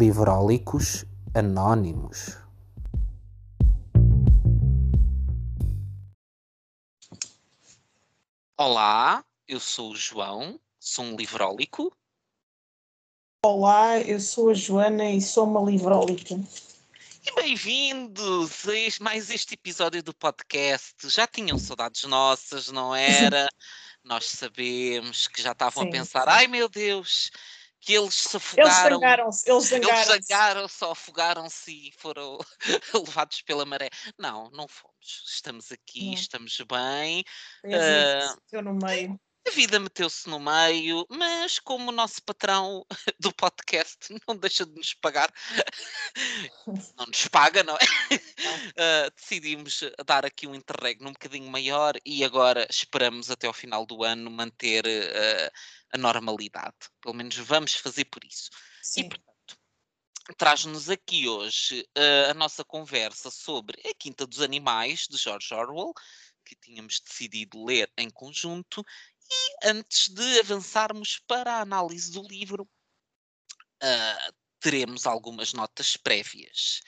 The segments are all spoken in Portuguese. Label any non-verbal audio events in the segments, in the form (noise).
Livrólicos Anónimos. Olá, eu sou o João, sou um livrólico. Olá, eu sou a Joana e sou uma livrólica. E bem-vindos a mais este episódio do podcast. Já tinham saudades nossas, não era? (laughs) Nós sabemos que já estavam Sim, a pensar: sim. ai meu Deus, que eles se Eles afogaram. zangaram-se, eles Eles zangaram-se. zangaram-se ou afogaram-se e foram (laughs) levados pela maré. Não, não fomos. Estamos aqui, Não. estamos bem. Meteu no meio. A vida meteu-se no meio, mas como o nosso patrão (laughs) do podcast (laughs) não deixa de nos pagar, (laughs) não nos paga, não é? Ah, decidimos dar aqui um interregno um bocadinho maior e agora esperamos até ao final do ano manter ah, a normalidade. Pelo menos vamos fazer por isso. E Sim. portanto, traz-nos aqui hoje ah, a nossa conversa sobre A Quinta dos Animais, de George Orwell, que tínhamos decidido ler em conjunto. E antes de avançarmos para a análise do livro, ah, teremos algumas notas prévias.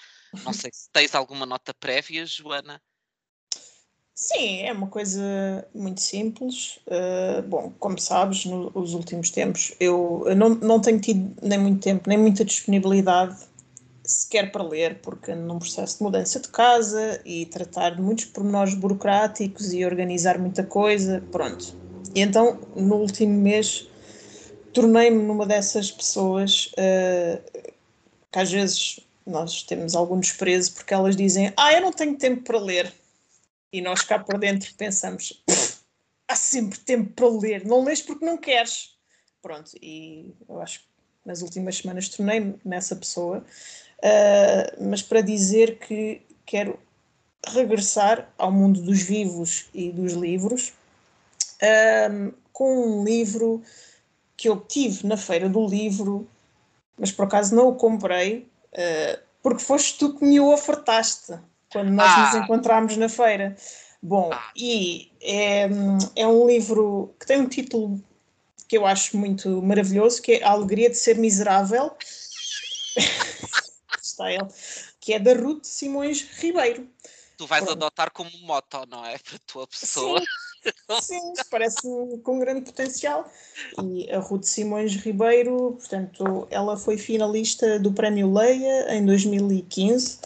Não sei se tens alguma nota prévia, Joana. Sim, é uma coisa muito simples. Uh, bom, como sabes, no- nos últimos tempos eu eu não, não tenho tido nem muito tempo, nem muita disponibilidade sequer para ler, porque num processo de mudança de casa e tratar de muitos pormenores burocráticos e organizar muita coisa. Pronto. E então, no último mês, tornei-me numa dessas pessoas uh, que às vezes nós temos algum desprezo porque elas dizem: Ah, eu não tenho tempo para ler. E nós cá por dentro pensamos: "Pff, há sempre tempo para ler, não lês porque não queres. Pronto, e eu acho que nas últimas semanas tornei-me nessa pessoa, Ah, mas para dizer que quero regressar ao mundo dos vivos e dos livros ahm, com um livro que eu tive na feira do livro, mas por acaso não o comprei, ah, porque foste tu que me o ofertaste quando nós nos Ah. encontramos na feira. Bom, Ah. e é, é um livro que tem um título que eu acho muito maravilhoso, que é A Alegria de Ser Miserável. (laughs) Está ele. Que é da Ruth Simões Ribeiro. Tu vais Pronto. adotar como moto, não é? Para a tua pessoa. Sim, (laughs) sim, parece-me com grande potencial. E a Ruth Simões Ribeiro, portanto, ela foi finalista do Prémio Leia em 2015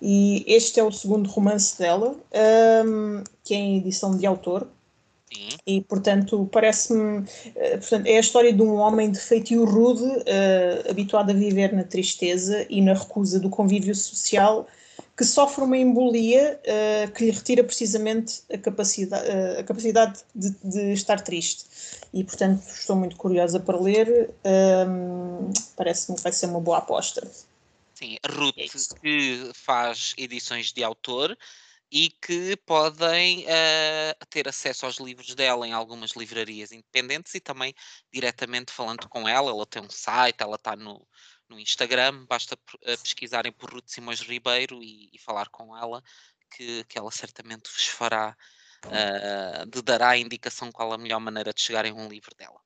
e este é o segundo romance dela, hum, que é em edição de autor. Sim. E, portanto, parece-me. eh, portanto, é a história de um homem de feitio rude, eh, habituado a viver na tristeza e na recusa do convívio social, que sofre uma embolia eh, que lhe retira precisamente a capacidade, eh, a capacidade de, de estar triste. E, portanto, estou muito curiosa para ler. hum, parece-me que vai ser uma boa aposta. Sim, a Ruth, É que faz edições de autor e que podem eh, ter acesso aos livros dela em algumas livrarias independentes e também diretamente falando com ela. Ela tem um site, ela está no, no Instagram, basta eh, pesquisarem por Ruth Simões Ribeiro e, e falar com ela, que, que ela certamente vos fará, eh, de dará a indicação qual a melhor maneira de chegarem a um livro dela.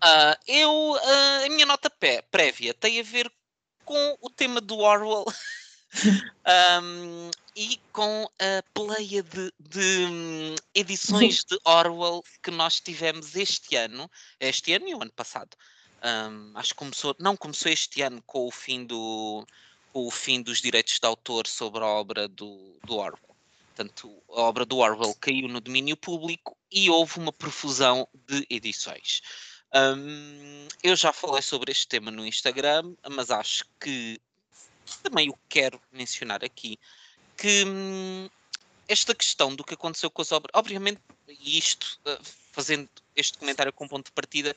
Ah, eu, ah, a minha nota pé- prévia tem a ver com o tema do Orwell (laughs) ahm, e com a pleia de, de, hum, edições de Orwell que nós tivemos este ano, este ano e o ano passado. Ahm, acho que começou, não começou este ano com o fim do com o fim dos direitos de autor sobre a obra do, do Orwell. Portanto, a obra do Orwell caiu no domínio público e houve uma profusão de edições. Hum, eu já falei sobre este tema no Instagram, mas acho que também o quero mencionar aqui, que hum, esta questão do que aconteceu com as obras, obviamente, e isto, uh, fazendo este comentário com ponto de partida,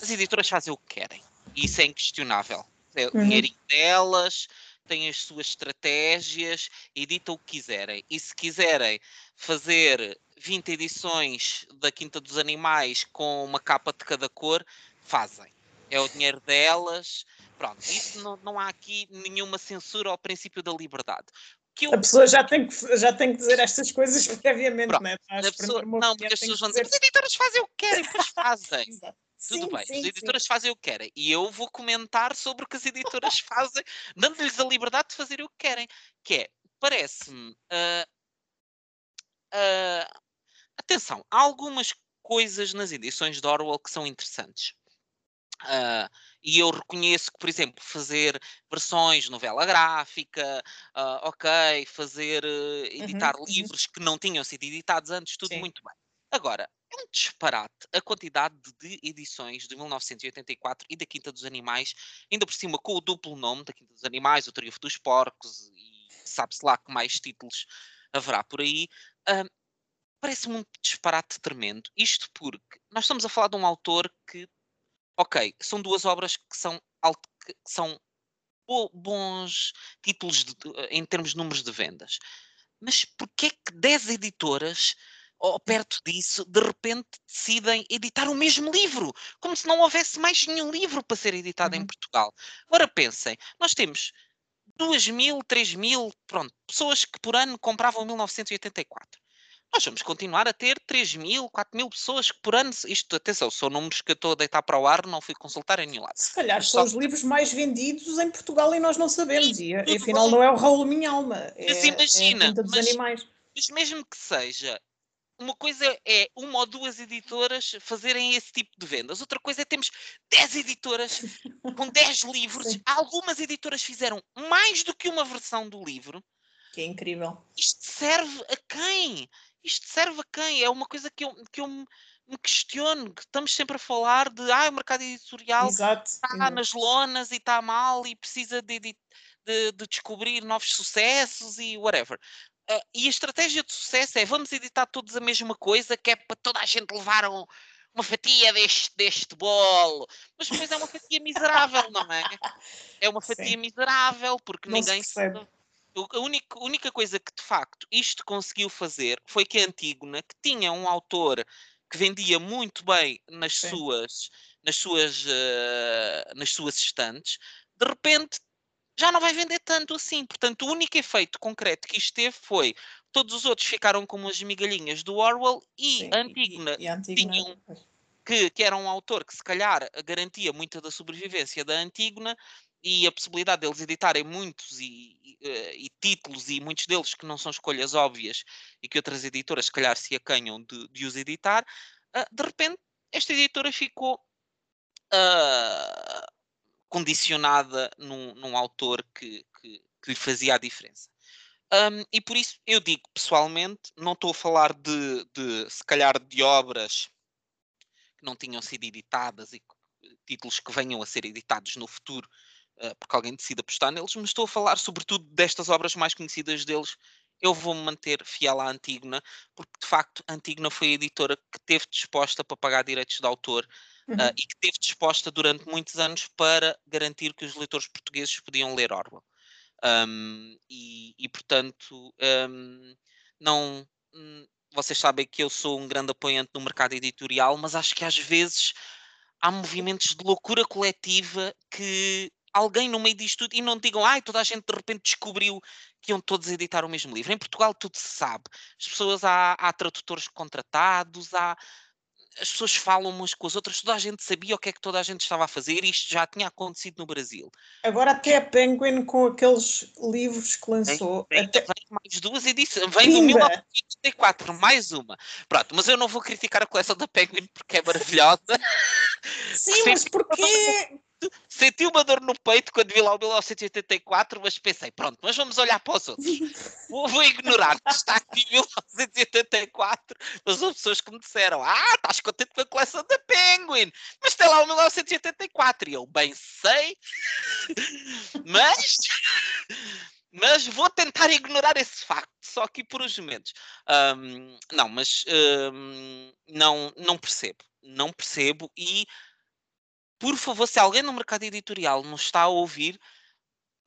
as editoras fazem o que querem, e isso é inquestionável. É o Uhum. dinheirinho delas, têm as suas estratégias, editam o que quiserem. E se quiserem fazer 20 edições da Quinta dos Animais com uma capa de cada cor, fazem. É o dinheiro delas. Pronto, isso não, não há aqui nenhuma censura ao princípio da liberdade. Eu, A pessoa já tem que, já tem que dizer estas coisas previamente, Pronto, não é? As pessoa- primeiro não, porque as pessoas vão dizer, dizer- as editoras fazem o que querem, pois (laughs) fazem. Tudo Sim, bem. sim, as editoras fazem o que querem. E eu vou comentar sobre o que as editoras (laughs) fazem, dando-lhes a liberdade de fazer o que querem. Que é, parece-me. ah, ah, atenção, há algumas coisas nas edições de Orwell que são interessantes. Ah, e eu reconheço que, por exemplo, fazer versões novela gráfica, ah, ok, fazer, eh, editar uhum. livros que não tinham sido editados antes, tudo Sim. muito bem. Agora, é um disparate a quantidade de edições de 1984 e da Quinta dos Animais, ainda por cima com o duplo nome da Quinta dos Animais, o Triunfo dos Porcos e sabe-se lá que mais títulos haverá por aí. Ah, Parece-me um disparate tremendo. Isto porque nós estamos a falar de um autor que, ok, são duas obras que são, alt- que são bo- bons títulos de- em termos de números de vendas. Mas porquê é que 10 editoras, ou perto disso, de repente decidem editar o mesmo livro? Como se não houvesse mais nenhum livro para ser editado em Uhum. Portugal. Agora pensem, nós temos 2 mil, 3 mil, pronto, pessoas que por ano compravam 1984. Nós vamos continuar a ter 3 mil, 4 mil pessoas que por ano, isto, atenção, são números que eu estou a deitar para o ar, não fui consultar em nenhum lado. Se calhar Mas são só- os livros mais vendidos em Portugal e nós não sabemos. E tudo afinal não é o Raul Minhalma, é, Mas é imagina, a Quinta dos mas- Animais. Mas mesmo que seja, uma coisa é uma ou duas editoras fazerem esse tipo de vendas, outra coisa é termos 10 editoras com 10 livros. Sim. Algumas editoras fizeram mais do que uma versão do livro. Que é incrível. Isto serve a quem? Isto serve a quem? É uma coisa que eu, que eu me questiono, que estamos sempre a falar de ah, o mercado editorial Exato. está nas lonas e está mal e precisa de, de- de descobrir novos sucessos e whatever. Ah, e a estratégia de sucesso é vamos editar todos a mesma coisa, que é para toda a gente levar um- uma fatia deste, deste bolo. Mas depois é uma fatia miserável, não é? É uma fatia Sim. miserável, porque Não ninguém se- percebe. A única, única coisa que de facto isto conseguiu fazer foi que a Antígona, que tinha um autor que vendia muito bem nas Sim. suas, nas suas, eh, nas suas estantes, de repente já não vai vender tanto assim. Portanto, o único efeito concreto que isto teve foi todos os outros ficaram como as migalhinhas do Orwell e Sim, a e- Antígona, e a Antígona- tinha um que, que era um autor que se calhar garantia muita da sobrevivência da Antígona e a possibilidade deles editarem muitos e, e, eh, e títulos e muitos deles que não são escolhas óbvias e que outras editoras se calhar se acanham de, de os editar, ah, de repente esta editora ficou ah, condicionada num, num autor que, que, que lhe fazia a diferença. Hum, e por isso eu digo pessoalmente, não estou a falar de, de se calhar de obras que não tinham sido editadas e títulos que venham a ser editados no futuro, eh, porque alguém decide apostar neles, mas estou a falar sobretudo destas obras mais conhecidas deles. Eu vou-me manter fiel à Antígona, porque de facto a Antígona foi a editora que esteve disposta para pagar direitos de autor Ah, e que esteve disposta durante muitos anos para garantir que os leitores portugueses podiam ler Orwell. Um, e, e, portanto, um, não. hum, Vocês sabem que eu sou um grande apoiante do mercado editorial, mas acho que às vezes há movimentos de loucura coletiva que alguém no meio disto tudo, e não digam, ai, toda a gente de repente descobriu que iam todos editar o mesmo livro. Em Portugal tudo se sabe. As pessoas, há, há tradutores contratados, há, as pessoas falam umas com as outras, toda a gente sabia o que é que toda a gente estava a fazer, e isto já tinha acontecido no Brasil. Agora até a Penguin com aqueles livros que lançou. Vem, até... vem mais duas edições, vem do Pimba! 1984, mais uma. Pronto, mas eu não vou criticar a coleção da Penguin porque é maravilhosa. Sim, mas (laughs) porquê? Senti uma dor no peito quando vi lá o 1984, mas pensei, pronto, mas vamos olhar para os outros. (laughs) Vou, vou ignorar que está aqui (laughs) 1984, mas houve pessoas que me disseram, ah, estás contente com a coleção da Penguin, mas tem lá o 1984. E eu, bem sei, (laughs) mas, mas vou tentar ignorar esse facto, só aqui por uns momentos. Ahm, não, mas ahm, não, não percebo, não percebo e por favor, se alguém no mercado editorial nos está a ouvir,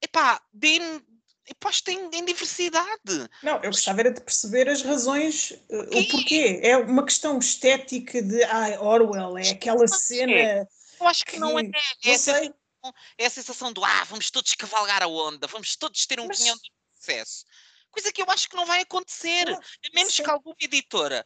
epá, deem, apostem em diversidade. Não, eu gostava era de perceber as razões, eh, Porquê? o porquê. É uma questão estética de ah, Orwell, é aquela cena. Eu acho que não é. que- É Não sei, é a sensação do ah, vamos todos cavalgar a onda, vamos todos ter um Mas- de sucesso. Coisa que eu acho que não vai acontecer. Não, A menos sim. que alguma editora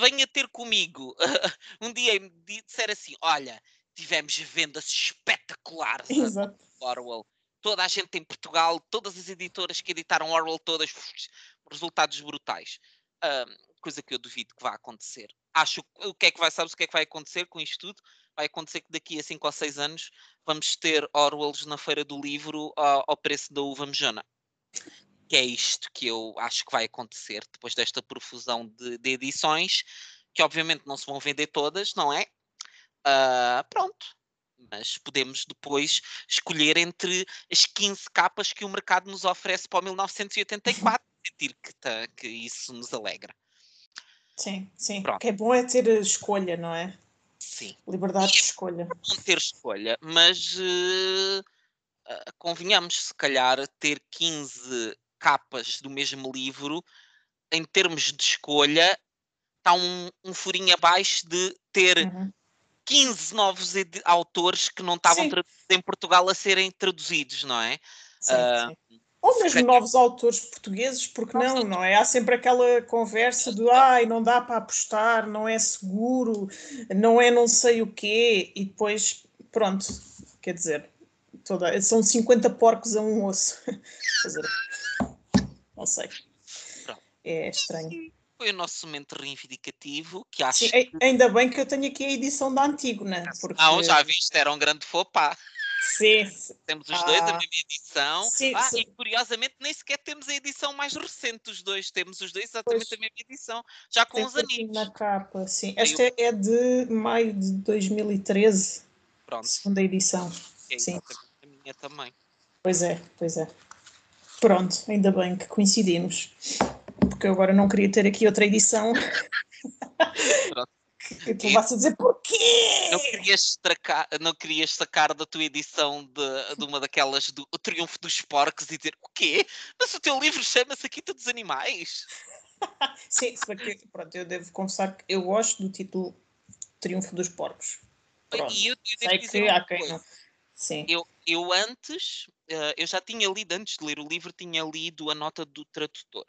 venha ter comigo (laughs) um dia e me disser assim: olha, tivemos vendas espetaculares (laughs) Exato. Orwell. Toda a gente em Portugal, todas as editoras que editaram Orwell, todas resultados brutais. coisa que eu duvido que vá acontecer. Acho o que é que vai, sabes o que é que vai acontecer com isto tudo? Vai acontecer que daqui a 5 ou 6 anos vamos ter Orwells na feira do livro ao, ao preço da uva mejana que é isto que eu acho que vai acontecer depois desta profusão de, de edições, que obviamente não se vão vender todas, não é? Uh, pronto. Mas podemos depois escolher entre as 15 capas que o mercado nos oferece para o 1984, (laughs) sentir que, tá, que isso nos alegra. Sim, sim. Pronto. O que é bom é ter escolha, não é? Sim. Liberdade de escolha. Não ter escolha, mas uh, uh, convenhamos, se calhar, ter 15 capas do mesmo livro, em termos de escolha, está um, um furinho abaixo de ter uhum. 15 novos autores que não estavam traduzidos em Portugal a serem traduzidos, não é? Sim, uh, sim. Ou mesmo novos autores portugueses, porque não, não, não é? Há sempre aquela conversa do ai, não dá para apostar, não é seguro, não é não sei o quê, e depois, pronto, quer dizer, toda, são 50 porcos a um osso. (laughs) Não sei. É estranho. Foi o nosso momento reivindicativo, que acho Sim, que... Ainda bem que eu tenho aqui a edição da Antígona. Né? Porque... Ah, já viste, era um grande fopá. Sim. (laughs) Temos os ah, dois a mesma edição. Sim, ah, sim. E curiosamente nem sequer temos a edição mais recente dos dois. Temos os dois exatamente pois, a mesma edição, já com os aninhos. Na capa, sim. Esta eu... é de maio de 2013. Pronto. Segunda edição. É sim. a minha também. Pois é, pois é. Pronto, ainda bem que coincidimos, porque eu agora não queria ter aqui outra edição. que tu vais dizer porquê? Não querias, tracar, não querias sacar da tua edição de, de uma daquelas do Triunfo dos Porcos e dizer o quê? Mas o teu livro chama-se A Quinta dos Animais. (laughs) Sim, porque, pronto, eu devo confessar que eu gosto do título Triunfo dos Porcos. Pronto, e eu, eu sei que há quem não. Sim. Eu, eu antes, uh, eu já tinha lido, antes de ler o livro, tinha lido a nota do tradutor.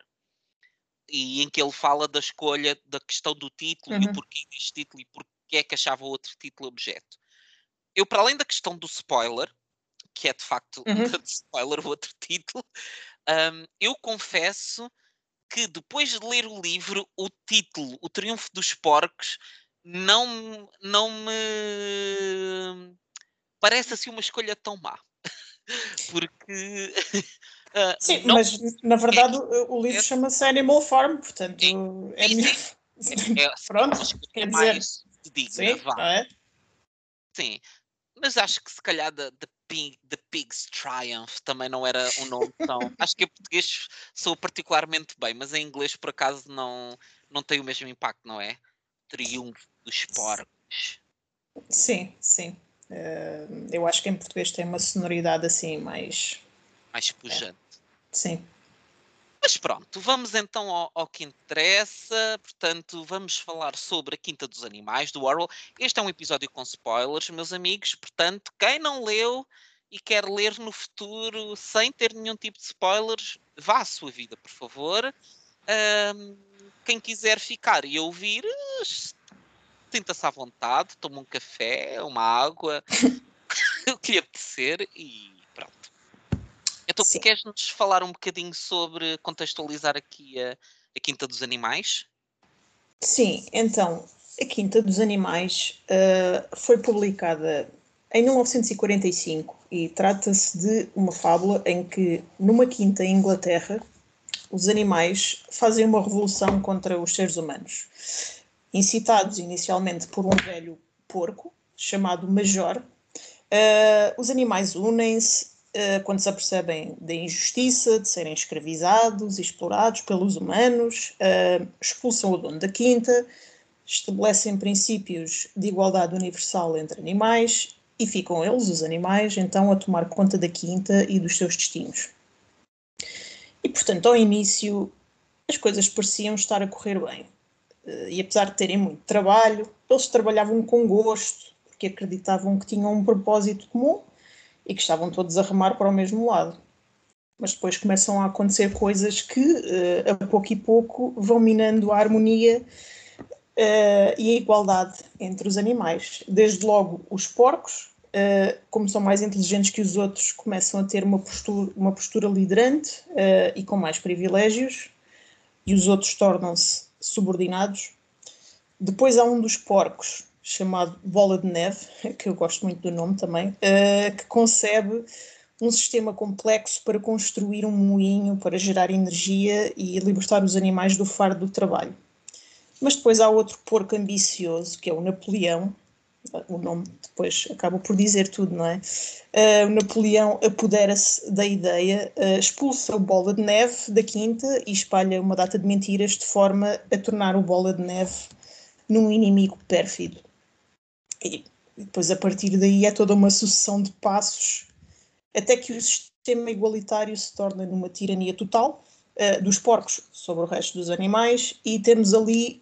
E em que ele fala da escolha, da questão do título uhum. e o porquê deste título e porquê é que achava outro título objeto. Eu, para além da questão do spoiler, que é de facto (laughs) uhum. um spoiler o outro título, um, eu confesso que depois de ler o livro, o título, O Triunfo dos Porcos, não, não me parece assim uma escolha tão má. (laughs) Porque. (laughs) Uh, Sim, não, mas na verdade é, o livro é, chama-se Animal Farm, portanto é, é, melhor. É, é, Pronto, quer dizer. Mais digna, sim, vá. É? Sim, mas acho que se calhar Pig, the Pig's Triumph também não era um nome tão. (laughs) acho que em português sou particularmente bem, mas em inglês por acaso não, não tem o mesmo impacto, não é? Triunfo dos porcos. Sim, sim. Uh, eu acho que em português tem uma sonoridade assim mais. Mais pujante. Sim. Mas pronto, vamos então ao, ao, que interessa. Portanto, vamos falar sobre a Quinta dos Animais do Orwell. Este é um episódio com spoilers, meus amigos. Portanto, quem não leu e quer ler no futuro sem ter nenhum tipo de spoilers, vá à sua vida, por favor. Um, quem quiser ficar e ouvir, sinta-se à vontade, toma um café, uma água, (laughs) o que lhe apetecer e. Então, Sim. queres-nos falar um bocadinho sobre contextualizar aqui a, a Quinta dos Animais? Sim, então, a Quinta dos Animais uh, foi publicada em 1945 e trata-se de uma fábula em que, numa quinta em Inglaterra, os animais fazem uma revolução contra os seres humanos incitados inicialmente por um velho porco chamado Major. Uh, os animais unem-se quando se apercebem da injustiça de serem escravizados e explorados pelos humanos, uh, expulsam o dono da quinta, estabelecem princípios de igualdade universal entre animais e ficam eles, os animais, então a tomar conta da quinta e dos seus destinos. E portanto, ao início, as coisas pareciam estar a correr bem. Eh, e apesar de terem muito trabalho, eles trabalhavam com gosto, porque acreditavam que tinham um propósito comum e que estavam todos a remar para o mesmo lado. Mas depois começam a acontecer coisas que, eh, a pouco e pouco, vão minando a harmonia uh, e a igualdade entre os animais. Desde logo, os porcos, uh, como são mais inteligentes que os outros, começam a ter uma postura, uma postura liderante uh, e com mais privilégios, e os outros tornam-se subordinados. Depois há um dos porcos, chamado Bola de Neve, (laughs) que eu gosto muito do nome também, que concebe um sistema complexo para construir um moinho para gerar energia e libertar os animais do fardo do trabalho. Mas depois há outro porco ambicioso, que é o Napoleão. O nome depois acaba por dizer tudo, não é? Uh, o Napoleão apodera-se da ideia, uh, expulsa o Bola de Neve da quinta e espalha uma data de mentiras de forma a tornar o Bola de Neve num inimigo pérfido. E depois, a partir daí, é toda uma sucessão de passos até que o sistema igualitário se torna numa tirania total uh, dos porcos sobre o resto dos animais e temos ali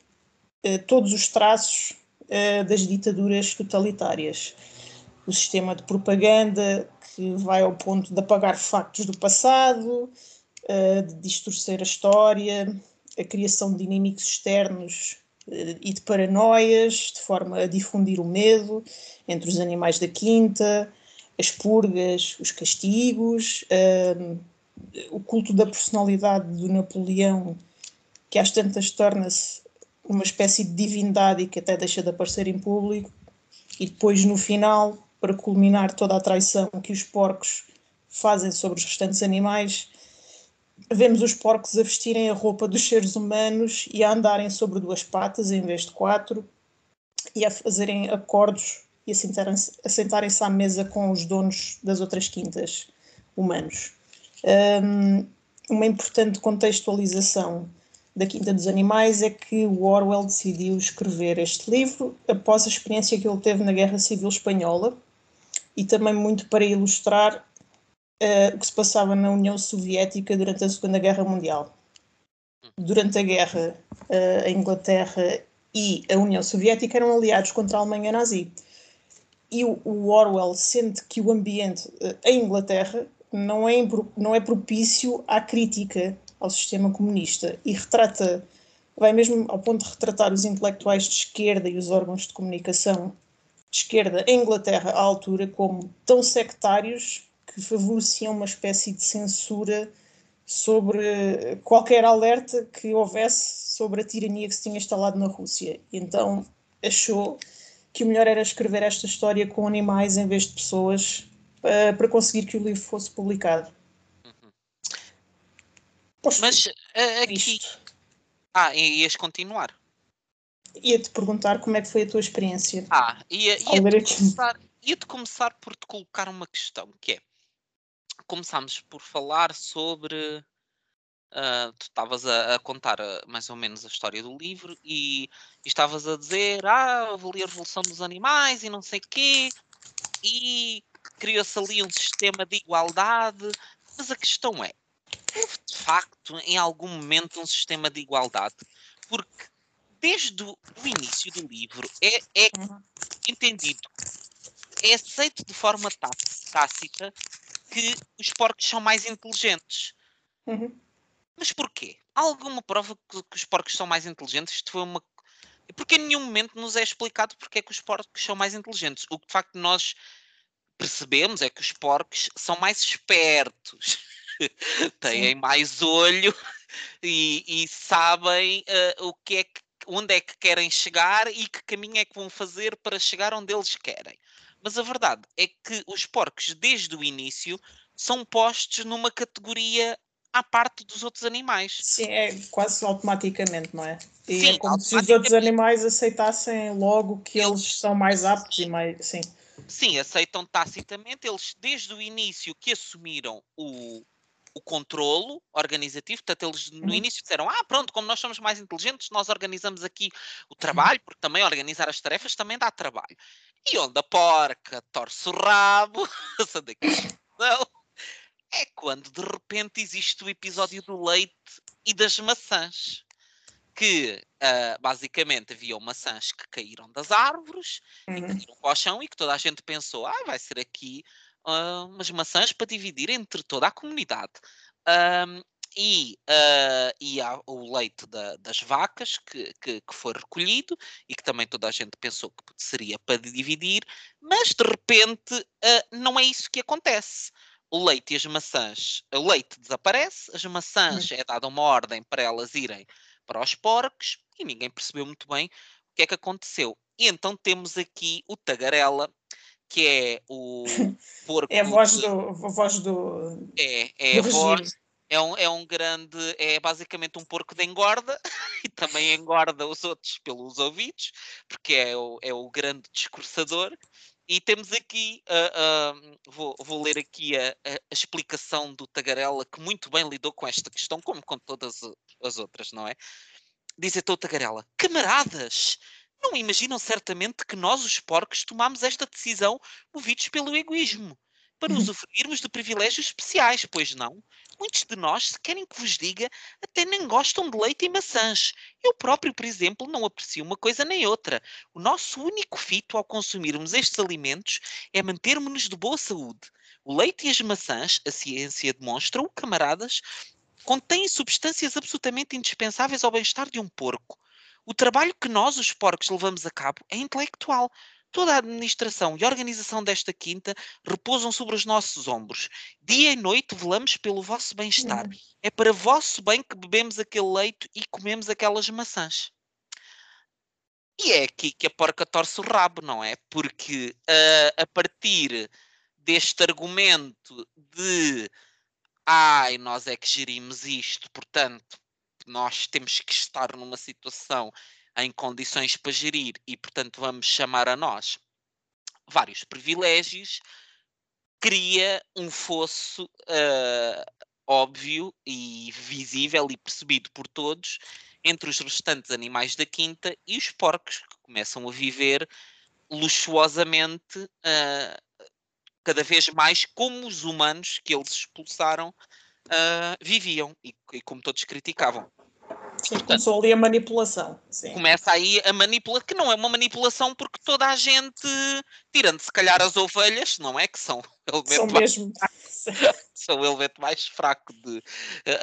uh, todos os traços uh, das ditaduras totalitárias. O sistema de propaganda que vai ao ponto de apagar factos do passado, de distorcer a história, a criação de inimigos externos e de paranoias, de forma a difundir o medo entre os animais da quinta, as purgas, os castigos, um, o culto da personalidade do Napoleão, que às tantas torna-se uma espécie de divindade e que até deixa de aparecer em público, e depois no final, para culminar toda a traição que os porcos fazem sobre os restantes animais, vemos os porcos a vestirem a roupa dos seres humanos e a andarem sobre duas patas em vez de quatro e a fazerem acordos e assentarem-se assentarem à mesa com os donos das outras quintas humanos. Um, uma importante contextualização da Quinta dos Animais é que o Orwell decidiu escrever este livro após a experiência que ele teve na Guerra Civil Espanhola e também muito para ilustrar uh, o que se passava na União Soviética durante a Segunda Guerra Mundial. Durante a guerra, uh, a Inglaterra e a União Soviética eram aliados contra a Alemanha nazi e o, o Orwell sente que o ambiente uh, em Inglaterra não é, não é propício à crítica ao sistema comunista e retrata, vai mesmo ao ponto de retratar os intelectuais de esquerda e os órgãos de comunicação de esquerda em Inglaterra à altura como tão sectários que favoreciam uma espécie de censura sobre qualquer alerta que houvesse sobre a tirania que se tinha instalado na Rússia. Então achou que o melhor era escrever esta história com animais em vez de pessoas uh, para conseguir que o livro fosse publicado. Uhum. Mas uh, aqui. Isto. Ah, ias continuar? Ia-te perguntar como é que foi a tua experiência. Ah, ia, ia, começar, ia começar por te colocar uma questão, que é começámos por falar sobre Uh, tu estavas a, a, contar uh, mais ou menos a história do livro e, e estavas a dizer, ah, vou ler a Revolução dos Animais e não sei quê, e criou-se ali um sistema de igualdade, mas a questão é, houve de facto em algum momento um sistema de igualdade? Porque desde o início do livro é, é uhum. entendido, é aceito de forma tácita que os porcos são mais inteligentes. Uhum. Mas porquê? Há alguma prova que, que os porcos são mais inteligentes? Isto foi uma. Porque em nenhum momento nos é explicado porque é que os porcos são mais inteligentes. O que de facto nós percebemos é que os porcos são mais espertos, (laughs) têm mais olho e, e sabem uh, o que é que, onde é que querem chegar e que caminho é que vão fazer para chegar onde eles querem. Mas a verdade é que os porcos, desde o início, são postos numa categoria à parte dos outros animais. Sim, é quase automaticamente, não é? E sim, é como se os outros animais aceitassem logo que eles, eles são mais aptos e mais. Sim. Sim, aceitam tacitamente. Eles, desde o início, que assumiram o, o controlo organizativo, portanto, eles no uhum. início disseram: Ah, pronto, como nós somos mais inteligentes, nós organizamos aqui o trabalho, porque também organizar as tarefas também dá trabalho. E onde a porca torce o rabo, (laughs) não é quando de repente existe o episódio do leite e das maçãs. Que uh, basicamente havia maçãs que caíram das árvores uhum. e caíram para o chão e que toda a gente pensou: ah, vai ser aqui uh, umas maçãs para dividir entre toda a comunidade. Um, e, uh, e há o leite da, das vacas que, que, que, foi recolhido e que também toda a gente pensou que seria para dividir, mas de repente uh, não é isso que acontece. O leite e as maçãs, o leite desaparece, as maçãs é dada uma ordem para elas irem para os porcos e ninguém percebeu muito bem o que é que aconteceu. E então temos aqui o tagarela, que é o (laughs) porco. É a voz do. A voz do é, é do a voz é um, é um grande, é basicamente um porco de engorda (laughs) e também engorda os outros pelos ouvidos, porque é o, é o grande discursador. E temos aqui, uh, uh, vou, vou, ler aqui a, a, a, explicação do Tagarela, que muito bem lidou com esta questão, como com todas as outras, não é? Diz então o Tagarela: Camaradas, não imaginam certamente que nós, os porcos, tomamos esta decisão movidos pelo egoísmo para uhum. usufruirmos de privilégios especiais, pois não? Muitos de nós, se querem que vos diga, até nem gostam de leite e maçãs. Eu próprio, por exemplo, não aprecio uma coisa nem outra. O nosso único fito ao consumirmos estes alimentos é mantermos-nos de boa saúde. O leite e as maçãs, a ciência demonstra-o, camaradas, contêm substâncias absolutamente indispensáveis ao bem-estar de um porco. O trabalho que nós, os porcos, levamos a cabo é intelectual. Toda a administração e organização desta quinta repousam sobre os nossos ombros. Dia e noite velamos pelo vosso bem-estar. Uhum. É para vosso bem que bebemos aquele leite e comemos aquelas maçãs. E é aqui que a porca torce o rabo, não é? Porque uh, a partir deste argumento de ai, nós é que gerimos isto, portanto, nós temos que estar numa situação em condições para gerir e, portanto, vamos chamar a nós vários privilégios, cria um fosso uh, óbvio e visível e percebido por todos entre os restantes animais da quinta e os porcos que começam a viver luxuosamente uh, cada vez mais como os humanos que eles expulsaram uh, viviam e, e como todos criticavam. Sim, começou ali a manipulação. Sim. Começa aí a manipulação, que não é uma manipulação porque toda a gente, tirando se calhar as ovelhas, não é? Que são (laughs) o elemento são mais, mesmo. (laughs) são o elemento mais fraco de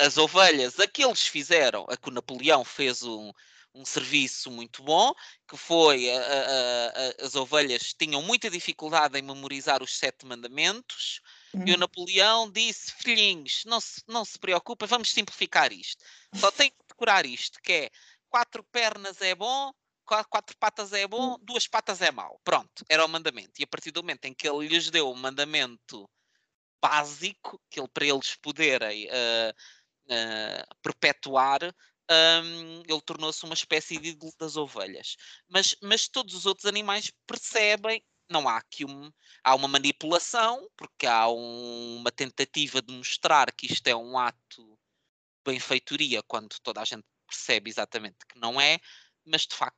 as ovelhas. Aqueles fizeram, a que o Napoleão fez um, um serviço muito bom, que foi a, a, a, as ovelhas tinham muita dificuldade em memorizar os sete mandamentos, e o uhum. Napoleão disse: filhinhos, não se, não se preocupem, vamos simplificar isto. Só tem que decorar isto, que é quatro pernas é bom, quatro patas é bom, hum. duas patas é mau. Pronto, era o mandamento. E a partir do momento em que ele lhes deu o mandamento básico, que ele, para eles poderem uh, uh, perpetuar, um, ele tornou-se uma espécie de ídolo das ovelhas. Mas, mas todos os outros animais percebem não há aqui um, há uma manipulação, porque há um, uma tentativa de mostrar que isto é um ato benfeitoria, quando toda a gente percebe exatamente que não é, mas de facto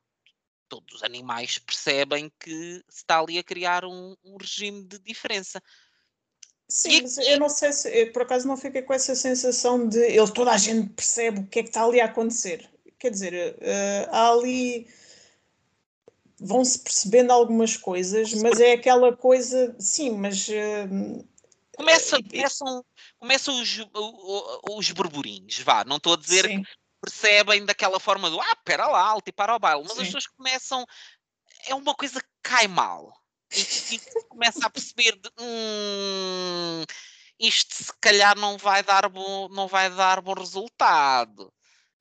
todos os animais percebem que se está ali a criar um, um regime de diferença. Sim, mas eu não sei se, por acaso não fiquei com essa sensação de ele, toda a gente percebe o que é que está ali a acontecer. Quer dizer, uh, há ali vão-se percebendo algumas coisas, mas é aquela coisa, sim, mas. Uh, Começa, uh, começam, começam os, os burburinhos, vá, não estou a dizer sim. que percebem daquela forma do ah, pera lá, alto e para o baile, mas sim. as pessoas começam, é uma coisa que cai mal. E, e começa a perceber de, hum, isto se calhar não vai dar bom, não vai dar bom resultado.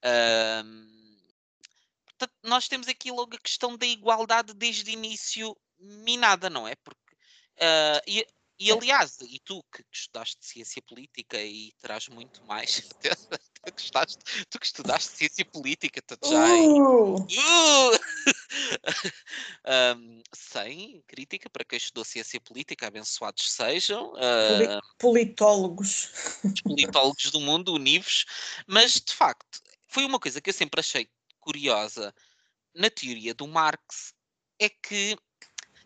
Um, Portanto, nós temos aqui logo a questão da igualdade desde o início minada, não é? Porque, uh, e, e, aliás, e tu que estudaste ciência política e terás muito mais. tu, (laughs) que estudaste, tu que estudaste ciência política, tu já. Uh! Uh! (laughs) um, sem crítica para quem estudou ciência política, abençoados sejam. Uh, politólogos. Os politólogos do mundo, unidos, mas de facto, foi uma coisa que eu sempre achei curiosa na teoria do Marx é que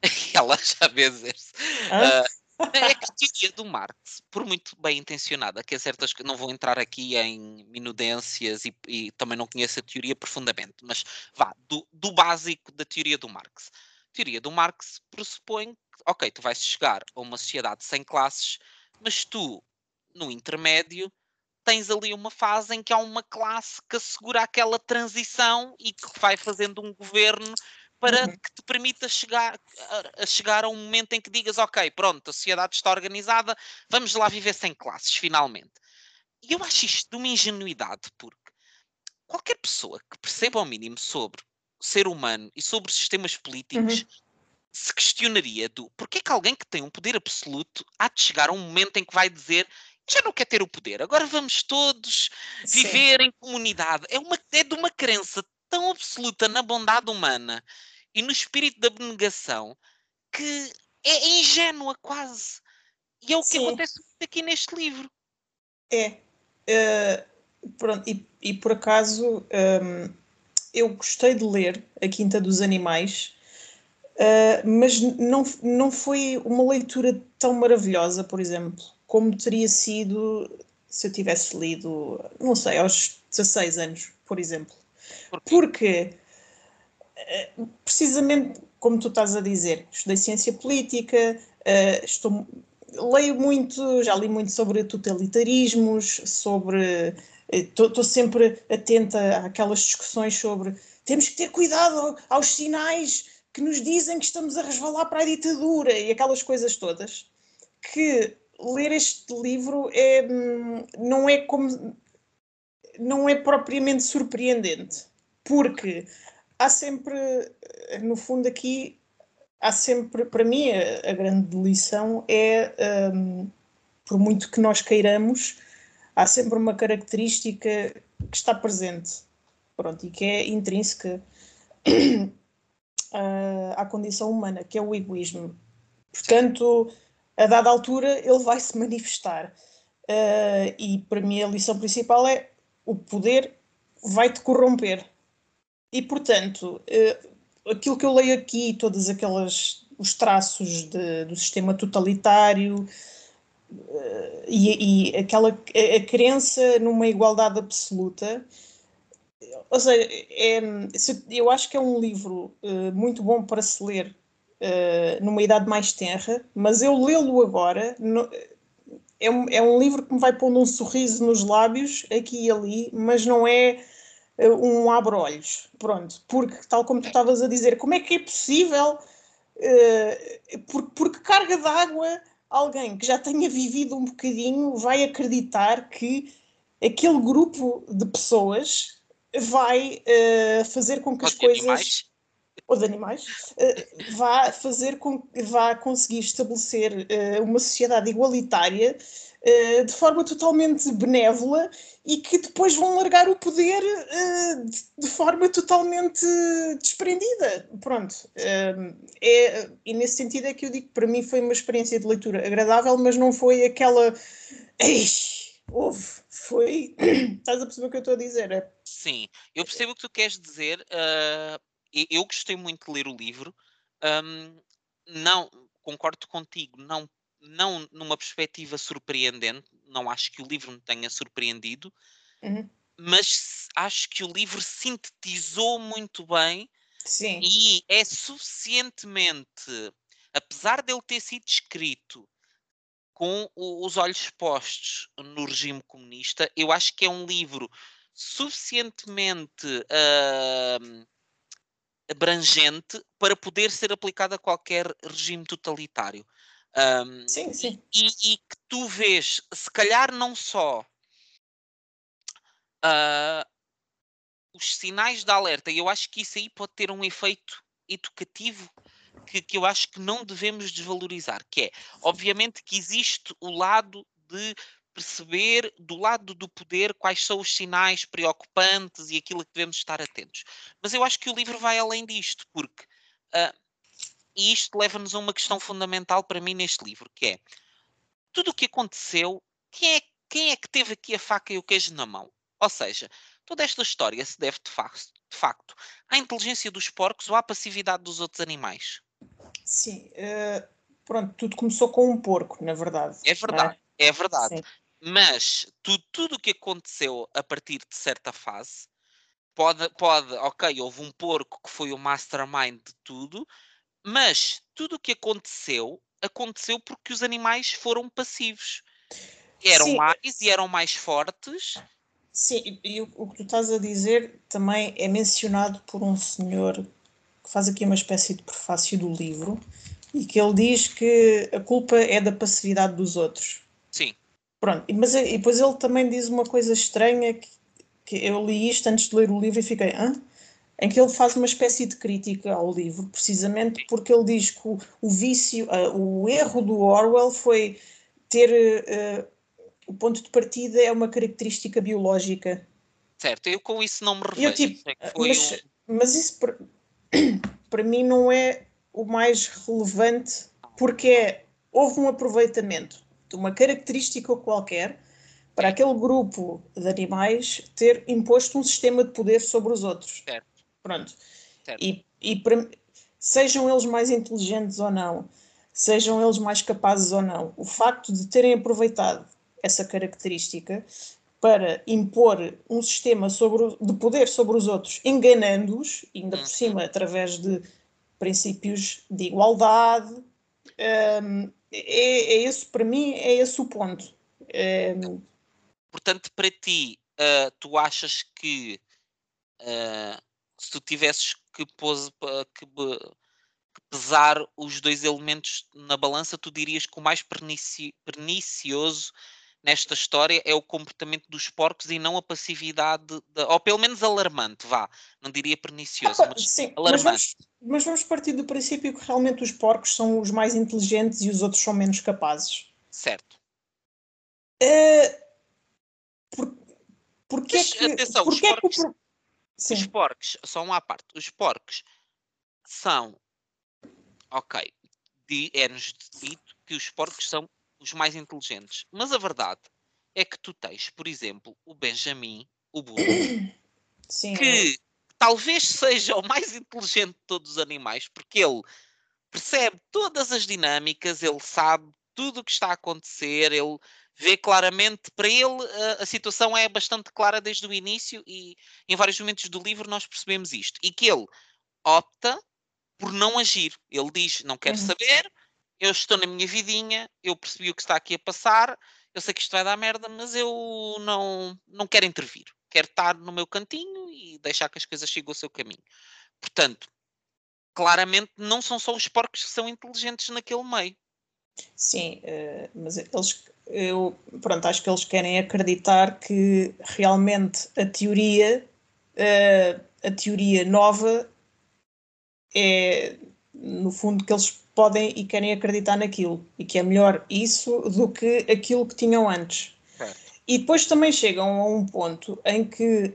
(laughs) ela já vê se uh, (laughs) é a teoria do Marx, por muito bem intencionada, que é certas que não vou entrar aqui em minudências e, e, também não conheço a teoria profundamente, mas vá, do, do básico da teoria do Marx. A teoria do Marx pressupõe que, ok, tu vais chegar a uma sociedade sem classes, mas tu, no intermédio, tens ali uma fase em que há uma classe que assegura aquela transição e que vai fazendo um governo para uhum. que te permita chegar a, chegar a um momento em que digas, ok, pronto, a sociedade está organizada, vamos lá viver sem classes, finalmente. E eu acho isto de uma ingenuidade, porque qualquer pessoa que perceba ao mínimo sobre o ser humano e sobre os sistemas políticos uhum. se questionaria do porquê que alguém que tem um poder absoluto há de chegar a um momento em que vai dizer já não quer ter o poder, agora vamos todos viver Sim. em comunidade. É, uma, é de uma crença tão absoluta na bondade humana e no espírito da abnegação que é ingênua quase. E é o que Sim. acontece aqui neste livro. É. Uh, pronto, e, e, por acaso um, eu gostei de ler A Quinta dos Animais, uh, mas não, não foi uma leitura tão maravilhosa, por exemplo, como teria sido se eu tivesse lido, não sei, aos 16 anos, por exemplo. Porque precisamente como tu estás a dizer, estudei ciência política, uh, estou, leio muito, já li muito sobre totalitarismos, sobre. Estou uh, sempre atenta àquelas discussões sobre temos que ter cuidado aos sinais que nos dizem que estamos a resvalar para a ditadura e aquelas coisas todas. Que ler este livro é, hum, não é como. não é propriamente surpreendente, porque há sempre, no fundo, aqui, há sempre, para mim, a, a grande lição é, um, por muito que nós queiramos, há sempre uma característica que está presente, pronto, e que é intrínseca (clears throat) à condição humana, que é o egoísmo. Portanto, a dada altura, ele vai se manifestar. Uh, e para mim, a lição principal é o poder vai te corromper. E, portanto, uh, aquilo que eu leio aqui, todos aqueles os traços de, do sistema totalitário uh, e, e, aquela a, a, crença numa igualdade absoluta, ou seja, é, eu acho que é um livro uh, muito bom para se ler numa idade mais tenra, mas eu lê-lo agora no, é, um, é um livro que me vai pondo um sorriso nos lábios aqui e ali, mas não é eh, um abre-olhos, pronto, porque tal como tu estavas a dizer, como é que é possível, uh, por, porque carga d'água alguém que já tenha vivido um bocadinho vai acreditar que aquele grupo de pessoas vai uh, fazer com que ou as coisas animais. ou de animais uh, vá fazer com vá conseguir estabelecer uma sociedade igualitária uh, de forma totalmente benévola e que depois vão largar o poder uh, de, de, forma totalmente desprendida. Pronto. Uh, é, e nesse sentido é que eu digo que para mim foi uma experiência de leitura agradável, mas não foi aquela. Eish, houve, foi. (clears throat) Estás a perceber o que eu estou a dizer? É... Sim, eu percebo o que tu queres dizer. Uh, eu gostei muito de ler o livro. Um, não, concordo contigo, não não numa perspectiva surpreendente, não acho que o livro me tenha surpreendido, uhum. mas acho que o livro sintetizou muito bem Sim. e é suficientemente, apesar dele ter sido escrito com os olhos postos no regime comunista, eu acho que é um livro suficientemente uh, abrangente para poder ser aplicado a qualquer regime totalitário. Um, sim, sim. E, e, que tu vês, se calhar não só uh, os sinais de alerta, e eu acho que isso aí pode ter um efeito educativo que, que eu acho que não devemos desvalorizar, que é, obviamente que existe o lado de perceber do lado do poder quais são os sinais preocupantes e aquilo a que devemos estar atentos. Mas eu acho que o livro vai além disto, porque uh, e isto leva-nos a uma questão fundamental para mim neste livro, que é tudo o que aconteceu, quem é, quem é que teve aqui a faca e o queijo na mão? Ou seja, toda esta história se deve de facto, de facto à inteligência dos porcos ou à passividade dos outros animais? Sim, uh, pronto, tudo começou com um porco, na verdade. É verdade, é? é? verdade. Sim. Mas tudo, tudo o que aconteceu a partir de certa fase pode, pode, ok, houve um porco que foi o mastermind de tudo, mas tudo o que aconteceu, aconteceu porque os animais foram passivos. eram Sim. mais e eram mais fortes. Sim, e o, o que tu estás a dizer também é mencionado por um senhor que faz aqui uma espécie de prefácio do livro e que ele diz que a culpa é da passividade dos outros. Sim. Pronto, mas e depois ele também diz uma coisa estranha que, que eu li isto antes de ler o livro e fiquei, hã? Em que ele faz uma espécie de crítica ao livro, precisamente porque ele diz que o, o vício, uh, o erro do Orwell foi ter uh, o ponto de partida é uma característica biológica. Certo, eu com isso não me revejo. Tipo, mas, um... mas, isso para, (coughs) para mim não é o mais relevante porque é, houve um aproveitamento de uma característica qualquer para aquele grupo de animais ter imposto um sistema de poder sobre os outros. Certo. Pronto. Certo. E, e para, sejam eles mais inteligentes ou não, sejam eles mais capazes ou não, o facto de terem aproveitado essa característica para impor um sistema sobre, de poder sobre os outros, enganando-os, ainda por uhum. cima através de princípios de igualdade. Um, é, é esse, para mim, é esse o ponto. Um, Portanto, para ti, uh, tu achas que uh, se tu tivesses que, pose, que, que, pesar os dois elementos na balança, tu dirias que o mais pernici, pernicioso nesta história é o comportamento dos porcos e não a passividade, de, ou pelo menos alarmante, vá. Não diria pernicioso, mas Sim, alarmante. Mas vamos, mas vamos, partir do princípio que realmente os porcos são os mais inteligentes e os outros são menos capazes. Certo. Uh, por, porque mas, é que, atenção, porque os, porcos, é que os porcos, só uma à parte, os porcos são, ok, é-nos dito que os porcos são os mais inteligentes. Mas a verdade é que tu tens, por exemplo, o Benjamin, o burro, (coughs) Sim, que é. talvez seja o mais inteligente de todos os animais, porque ele percebe todas as dinâmicas, ele sabe tudo o que está a acontecer, ele vê claramente, para ele a, a, situação é bastante clara desde o início e em vários momentos do livro nós percebemos isto. E que ele opta por não agir. Ele diz, não quero uhum. saber, eu estou na minha vidinha, eu percebi o que está aqui a passar, eu sei que isto vai dar merda, mas eu não, não quero intervir. Quero estar no meu cantinho e deixar que as coisas cheguem ao seu caminho. Portanto, claramente não são só os porcos que são inteligentes naquele meio. Sim, uh, mas eles, eu, pronto, acho que eles querem acreditar que realmente a teoria, uh, a teoria nova é, no fundo, que eles podem e querem acreditar naquilo e que é melhor isso do que aquilo que tinham antes. É. E depois também chegam a um ponto em que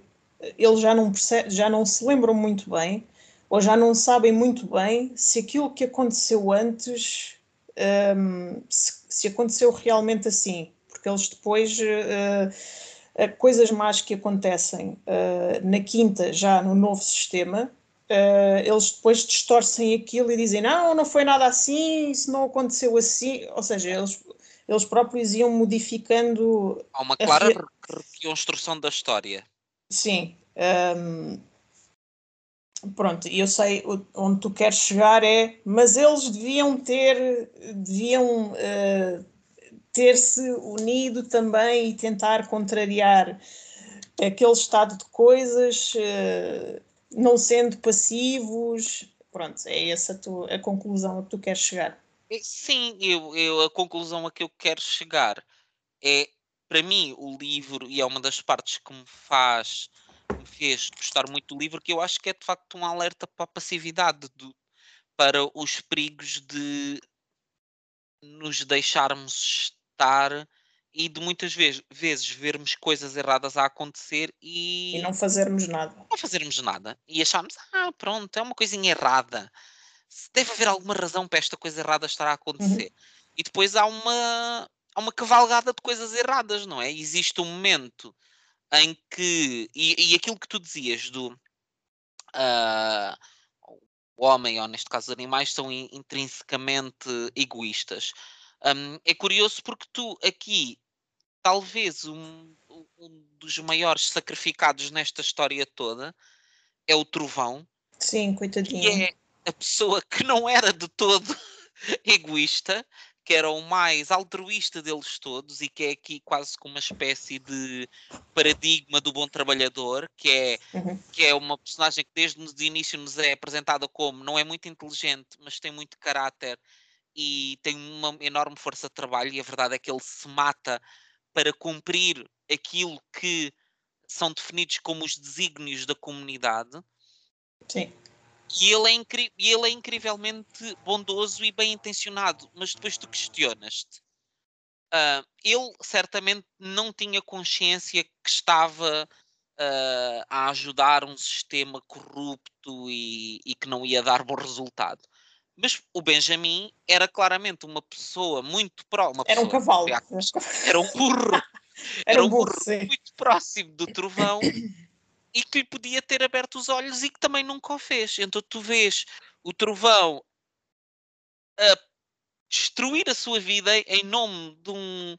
eles já não, percebem, já não se lembram muito bem ou já não sabem muito bem se aquilo que aconteceu antes um, se, se, aconteceu realmente assim, porque eles depois uh, coisas más que acontecem uh, na quinta já no novo sistema Uh, eles depois distorcem aquilo e dizem não, não foi nada assim, isso não aconteceu assim, ou seja, eles, eles próprios iam modificando. Há uma clara re... reconstrução da história. Sim. Um, pronto, eu sei onde tu queres chegar é, mas eles deviam ter, deviam uh, ter-se unido também e tentar contrariar aquele estado de coisas. Uh, não sendo passivos. Pronto, é essa a, tua, a conclusão a que tu queres chegar. Sim, eu, eu, a conclusão a que eu quero chegar é, para mim, o livro, e é uma das partes que me faz, me fez gostar muito do livro, que eu acho que é de facto um alerta para a passividade, do, para os perigos de nos deixarmos estar e de muitas vezes, vezes vermos coisas erradas a acontecer e, e não fazermos nada. Não fazermos nada. E acharmos, ah, pronto, é uma coisinha errada. Deve haver alguma razão para esta coisa errada estar a acontecer. Uhum. E depois há uma, há uma cavalgada de coisas erradas, não é? Existe um momento em que. E, e aquilo que tu dizias do. Uh, o homem, ou neste caso os animais, são intrinsecamente egoístas. Um, é curioso porque tu aqui talvez um, um dos maiores sacrificados nesta história toda é o Trovão. Sim, coitadinho. Que é a pessoa que não era de todo (laughs) egoísta, que era o mais altruísta deles todos e que é aqui quase como uma espécie de paradigma do bom trabalhador, que é, uhum. que é uma personagem que desde o início nos é apresentada como não é muito inteligente, mas tem muito caráter e tem uma enorme força de trabalho e a verdade é que ele se mata para cumprir aquilo que são definidos como os desígnios da comunidade. Sim. E ele, é e ele é incrivelmente bondoso e bem intencionado, mas depois tu questionas-te. Uh, ele certamente não tinha consciência que estava uh, a ajudar um sistema corrupto e, e, que não ia dar bom resultado. Mas o Benjamin era claramente uma pessoa muito próxima. Era um cavalo. Era um burro. (laughs) era, um burro, burro muito próximo do trovão e que lhe podia ter aberto os olhos e que também nunca o fez. Então tu vês o trovão a destruir a sua vida em nome de um,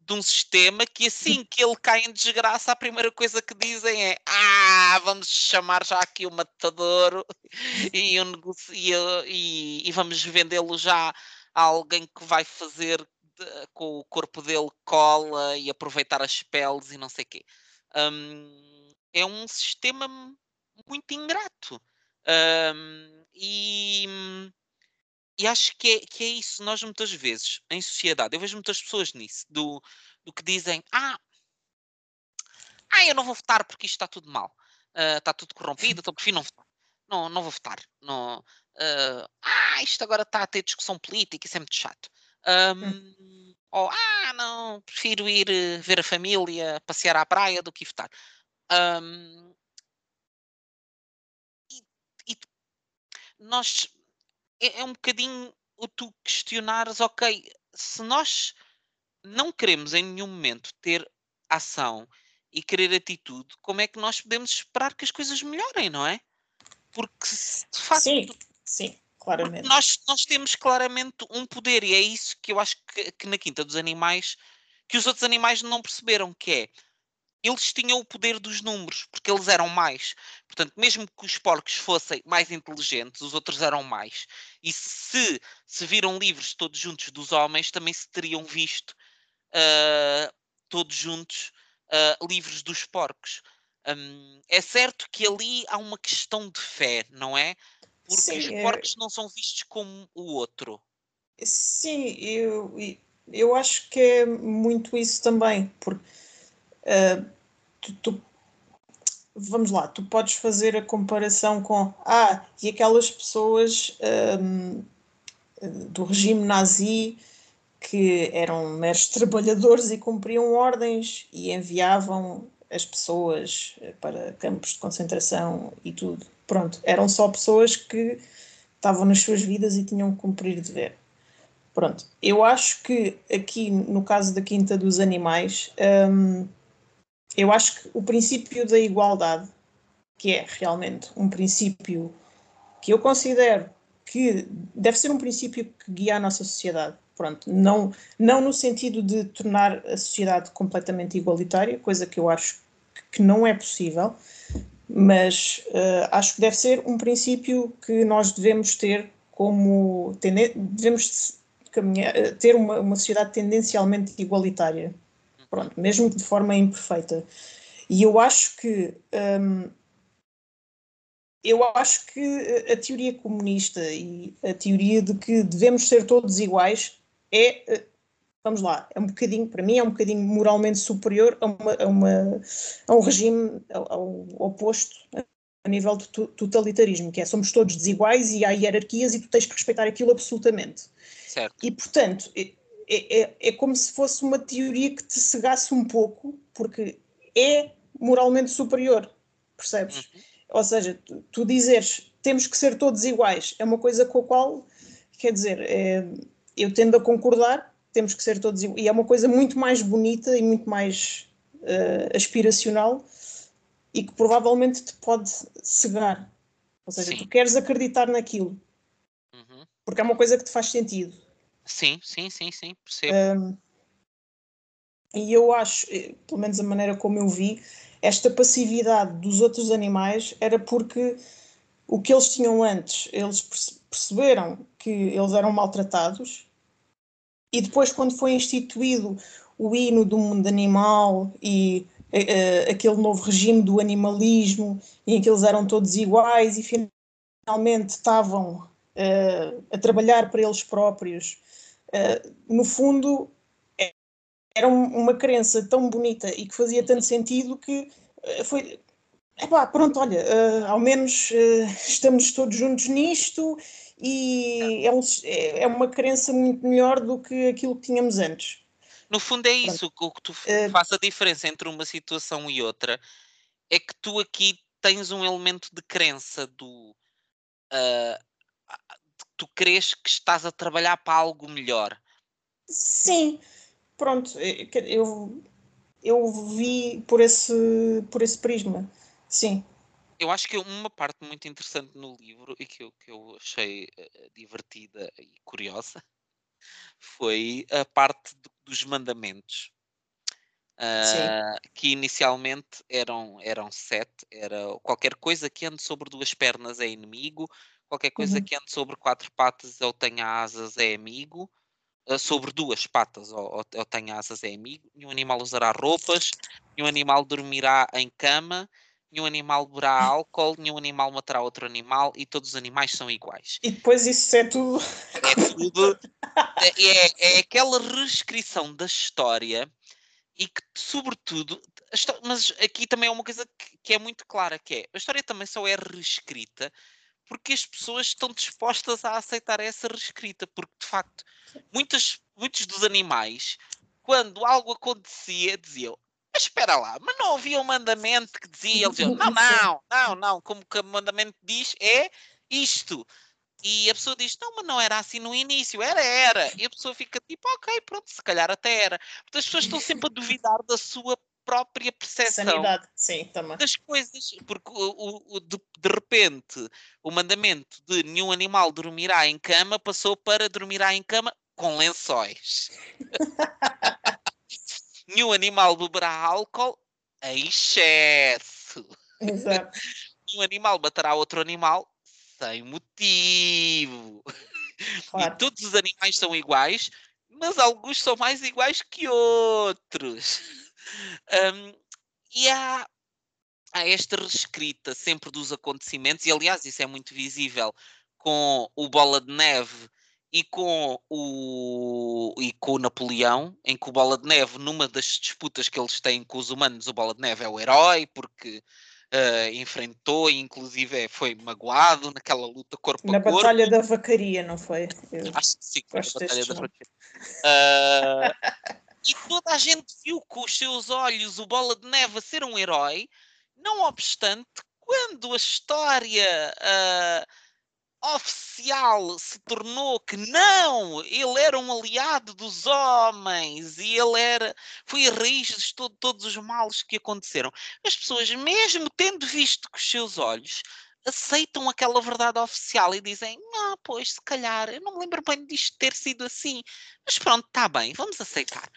de um sistema que assim (laughs) que ele cai em desgraça, a primeira coisa que dizem é ah, vamos chamar já aqui o matador (laughs) e, um negocio, e, e vamos vendê-lo já a alguém que vai fazer com o corpo dele cola e aproveitar as peles e não sei o quê. Um, é um sistema muito ingrato. Um, e, e acho que é, que é isso. Nós muitas vezes, em sociedade, eu vejo muitas pessoas nisso, do, do que dizem, ah, ah, eu não vou votar porque isto está tudo mal. Uh, está tudo corrompido, (laughs) então prefiro não votar. Não, não vou votar. Não, uh, ah, isto agora está a ter discussão política, isso é muito chato. Um. Ou, ah, não, prefiro ir eh, ver a família, passear à praia do que votar. Um, e, e, nós é, é um bocadinho o tu questionares, ok, se nós não queremos em nenhum momento ter ação e querer atitude, como é que nós podemos esperar que as coisas melhorem, não é? Porque de facto. Sim, sim, claramente. Nós, nós temos claramente um poder, e é isso que eu acho que, que na Quinta dos Animais que os outros animais não perceberam, que é eles tinham o poder dos números, porque eles eram mais. Portanto, mesmo que os porcos fossem mais inteligentes, os outros eram mais. E se se viram livros todos juntos dos homens, também se teriam visto uh, todos juntos uh, livros dos porcos. Um, é certo que ali há uma questão de fé, não é? Porque Sim, os é porcos é... não são vistos como o outro. Sim, eu, eu acho que é muito isso também, porque Uh, tu, tu, vamos lá, tu podes fazer a comparação com ah, e aquelas pessoas um, do regime nazi que eram meros trabalhadores e cumpriam ordens e enviavam as pessoas para campos de concentração e tudo. Pronto, eram só pessoas que estavam nas suas vidas e tinham que cumprir dever. Pronto, eu acho que aqui no caso da Quinta dos Animais, eu acho que o princípio da igualdade, que é realmente um princípio que eu considero que deve ser um princípio que guia a nossa sociedade. Pronto, não, não no sentido de tornar a sociedade completamente igualitária, coisa que eu acho que não é possível, mas uh, acho que deve ser um princípio que nós devemos ter como devemos caminhar, eh, ter uma, uma sociedade tendencialmente igualitária pronto, mesmo de forma imperfeita. E eu acho que hum, eu acho que a teoria comunista e a teoria de que devemos ser todos iguais é, eh, vamos lá, é um bocadinho, para mim, é um bocadinho moralmente superior a, uma, a, uma, a um regime ao, ao oposto a nível de totalitarismo, que é somos todos desiguais e há hierarquias e tu tens que respeitar aquilo absolutamente. Certo. E, portanto, é, é, é como se fosse uma teoria que te cegasse um pouco, porque é moralmente superior, percebes? Uhum. Ou seja, tu, tu, dizeres temos que ser todos iguais é uma coisa com a qual, quer dizer, é, eu tendo a concordar, temos que ser todos iguais, e é uma coisa muito mais bonita e muito mais uh, aspiracional e que provavelmente te pode cegar. Ou seja, Sim. tu queres acreditar naquilo, uhum. porque é uma coisa que te faz sentido Sim, sim, sim, sim, percebo. Um, e eu acho, eh, pelo menos a maneira como eu vi, esta passividade dos outros animais era porque o que eles tinham antes, eles perceberam que eles eram maltratados e depois, quando foi instituído o hino do mundo animal e uh, aquele novo regime do animalismo, em que eles eram todos iguais e finalmente estavam uh, a trabalhar para eles próprios, uh, no fundo era uma crença tão bonita e que fazia tanto sentido que foi. Epá, pronto, olha, ao menos estamos todos juntos nisto e é, um, é, uma crença muito melhor do que aquilo que tínhamos antes. No fundo é isso, o que tu uh, faz a diferença entre uma situação e outra é que tu aqui tens um elemento de crença do uh, tu crês que estás a trabalhar para algo melhor. Sim, pronto, eu, eu vi por esse, por esse prisma, sim. Eu acho que uma parte muito interessante no livro e que eu, que eu achei uh, divertida e curiosa foi a parte do, dos mandamentos. Uh, que inicialmente eram, eram sete, era qualquer coisa que ande sobre duas pernas é inimigo, qualquer coisa uhum. que ande sobre quatro patas ou tenha asas é amigo, uh, sobre duas patas ou, ou, tenha asas é amigo, nenhum animal usará roupas, nenhum animal dormirá em cama, nenhum animal beberá (laughs) álcool, nenhum animal matará outro animal e todos os animais são iguais. E depois isso é tudo. É tudo. (laughs) É, é, é aquela reescrição da história e que, sobretudo, mas aqui também é uma coisa que, que, é muito clara, que é a história também só é reescrita porque as pessoas estão dispostas a aceitar essa reescrita, porque de facto muitas, muitos dos animais, quando algo acontecia, diziam mas espera lá, mas não havia um mandamento que dizia, ele dizia, não, não, não, não, como que o mandamento diz é isto. E a pessoa diz, não, mas não era assim no início, era, era. E a pessoa fica tipo, ok, pronto, se calhar até era. Porque as pessoas estão sempre a duvidar da sua própria percepção Sanidade, sim, também. das coisas, porque o, o, de, de, repente o mandamento de nenhum animal dormirá em cama passou para dormirá em cama com lençóis. (laughs) nenhum animal beberá álcool em excesso. Exato. (laughs) nenhum animal matará outro animal sem motivo. Claro. E todos os animais são iguais, mas alguns são mais iguais que outros. Um, e há, há esta reescrita sempre dos acontecimentos, e aliás, isso é muito visível com o Bola de Neve e com o e com o Napoleão, em que o Bola de Neve, numa das disputas que eles têm com os humanos, o Bola de Neve é o herói, porque uh, enfrentou e inclusive foi magoado naquela luta corpo na a corpo. Na Batalha da Vacaria, não foi? Eu Acho que sim, foi na Batalha da Vacaria. Uh, (laughs) e toda a gente viu com os seus olhos o Bola de Neve a ser um herói, não obstante, quando a história... Uh, oficial se tornou que não, ele era um aliado dos homens e ele era, foi a raiz de todo, todos os males que aconteceram. As pessoas, mesmo tendo visto com os seus olhos, aceitam aquela verdade oficial e dizem: Ah, pois, se calhar, eu não me lembro bem disto ter sido assim, mas pronto, está bem, vamos aceitar.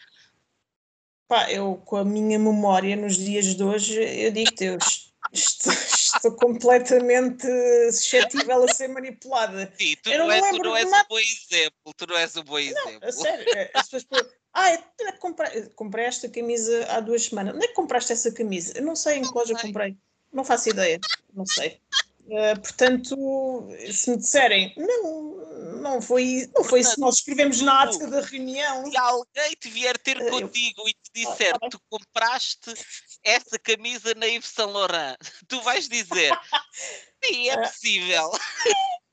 Pá, eu com a minha memória nos dias de hoje, eu digo-te, eu estou, estou completamente suscetível a ser manipulada. Sim, tu eu não, és, tu não és um bom exemplo. Tu não és um bom exemplo. Não, a sério, é, as pessoas ah, eu comprei, comprei esta camisa há duas semanas. Onde é que compraste essa camisa? Eu não sei em que loja comprei. Não faço ideia. Não sei. Uh, portanto, se me disserem, não, não foi, não foi isso que nós escrevemos na ata da reunião. Se alguém te vier ter uh, contigo eu... e disser que tu compraste essa camisa na Yves Saint Laurent, (laughs) tu vais dizer sim, é possível. (laughs)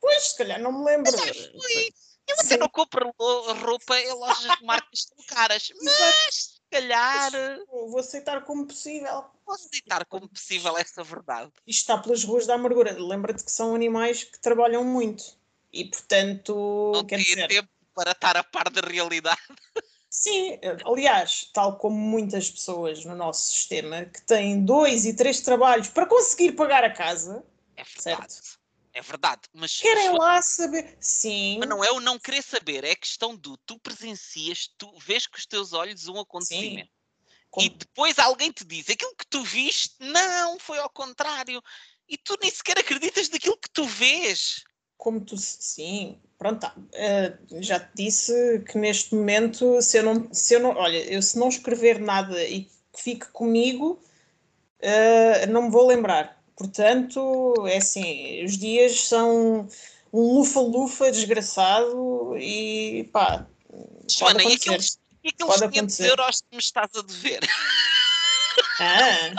Pois, se calhar não me lembro. Eu até não compro roupa em lojas de marcas tão caras, (laughs) mas calhar. Vou aceitar como possível. Vou aceitar como possível essa verdade. Isto está pelas ruas da amargura. Lembra-te que são animais que trabalham muito e, portanto. Não quer dizer... tempo para estar a par da realidade. Sim, aliás, tal como muitas pessoas no nosso sistema que têm dois e três trabalhos para conseguir pagar a casa. É verdade. Certo? É verdade, mas. Querem lá saber. Sim. Mas não é o não querer saber, é a questão do tu presencias, tu vês com os teus olhos um acontecimento. Sim. E depois alguém te diz aquilo que tu viste, não, foi ao contrário. E tu nem sequer acreditas naquilo que tu vês. Como tu. Sim. Pronto, tá. Uh, já te disse que neste momento, se eu não, se eu não, olha, eu se não escrever nada e que fique comigo, uh, não me vou lembrar. Portanto, é assim, os dias são um lufa-lufa desgraçado e pá. Joana, e aqueles, e aqueles 500 euros que me estás a dever? Ah.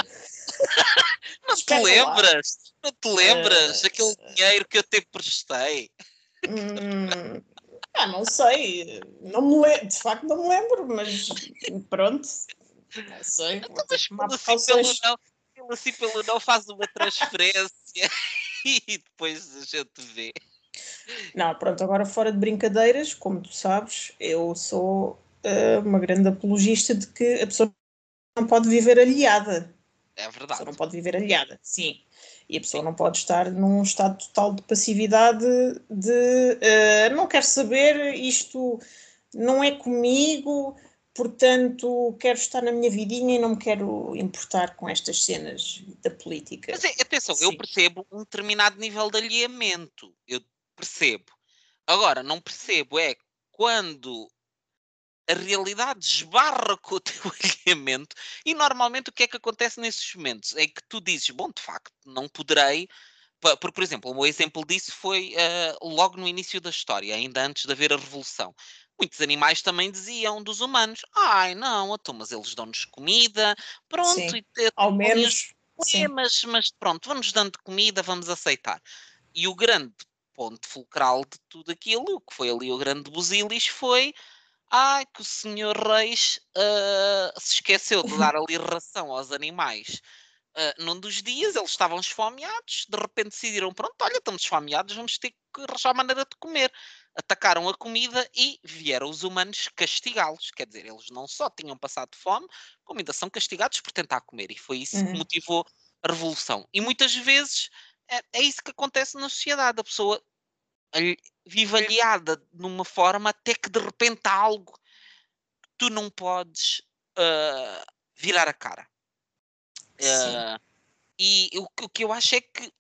(laughs) Não te lembras? Não te lembras? Uh, Aquele dinheiro que eu te emprestei. Hum, ah, não sei. Não me lembro, de facto não me lembro, mas pronto. Não sei. Então, mas pelo assim, pelo não, assim pelo não faz uma transferência (laughs) e depois a gente vê. Não, pronto, agora fora de brincadeiras, como tu sabes, eu sou uh, uma grande apologista de que a pessoa não pode viver aliada. É verdade. A pessoa não pode viver aliada, sim. E a pessoa não pode estar num estado total de passividade de uh, não quero saber, isto não é comigo, portanto quero estar na minha vidinha e não me quero importar com estas cenas da política. Mas é, atenção, sim. eu percebo um determinado nível de alheamento. Eu percebo. Agora, não percebo é quando a realidade esbarra com o (laughs) teu alinhamento e normalmente o que é que acontece nesses momentos? É que tu dizes, bom, de facto, não poderei, porque, por exemplo, o exemplo disso foi uh, logo no início da história, ainda antes de haver a revolução. Muitos animais também diziam dos humanos, ai não, então, mas eles dão-nos comida, pronto, sim, e, ao menos, é, mas, mas pronto, vamos dando comida, vamos aceitar. E o grande ponto fulcral de tudo aquilo, que foi ali o grande busilis, foi ah, que o senhor Reis uh, se esqueceu de dar ali ração aos animais. Uh, num dos dias eles estavam esfomeados, de repente decidiram: pronto, olha, estamos esfomeados, vamos ter que arranjar maneira de comer. Atacaram a comida e vieram os humanos castigá-los. Quer dizer, eles não só tinham passado fome, como ainda são castigados por tentar comer. E foi isso uhum. que motivou a revolução. E muitas vezes é, é isso que acontece na sociedade. A pessoa vive aliada numa forma até que de repente há algo que tu não podes uh, virar a cara. Uh, e o, o, que eu acho é que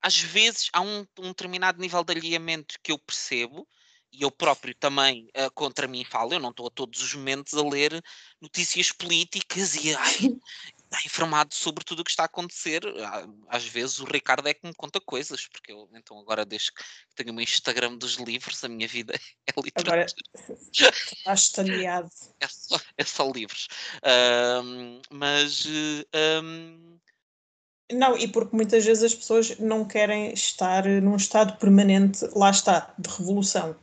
às vezes há um, um determinado nível de alinhamento que eu percebo e eu próprio também uh, contra mim falo, eu não estou a todos os momentos a ler notícias políticas e ai, está informado sobre tudo o que está a acontecer. Às vezes o Ricardo é que me conta coisas, porque eu então agora desde que tenho o Instagram dos livros, a minha vida (laughs) é literatura. Agora estás estaleado. (laughs) É só, é só livros. Um, mas um... Não, e porque muitas vezes as pessoas não querem estar num estado permanente, lá está, de revolução.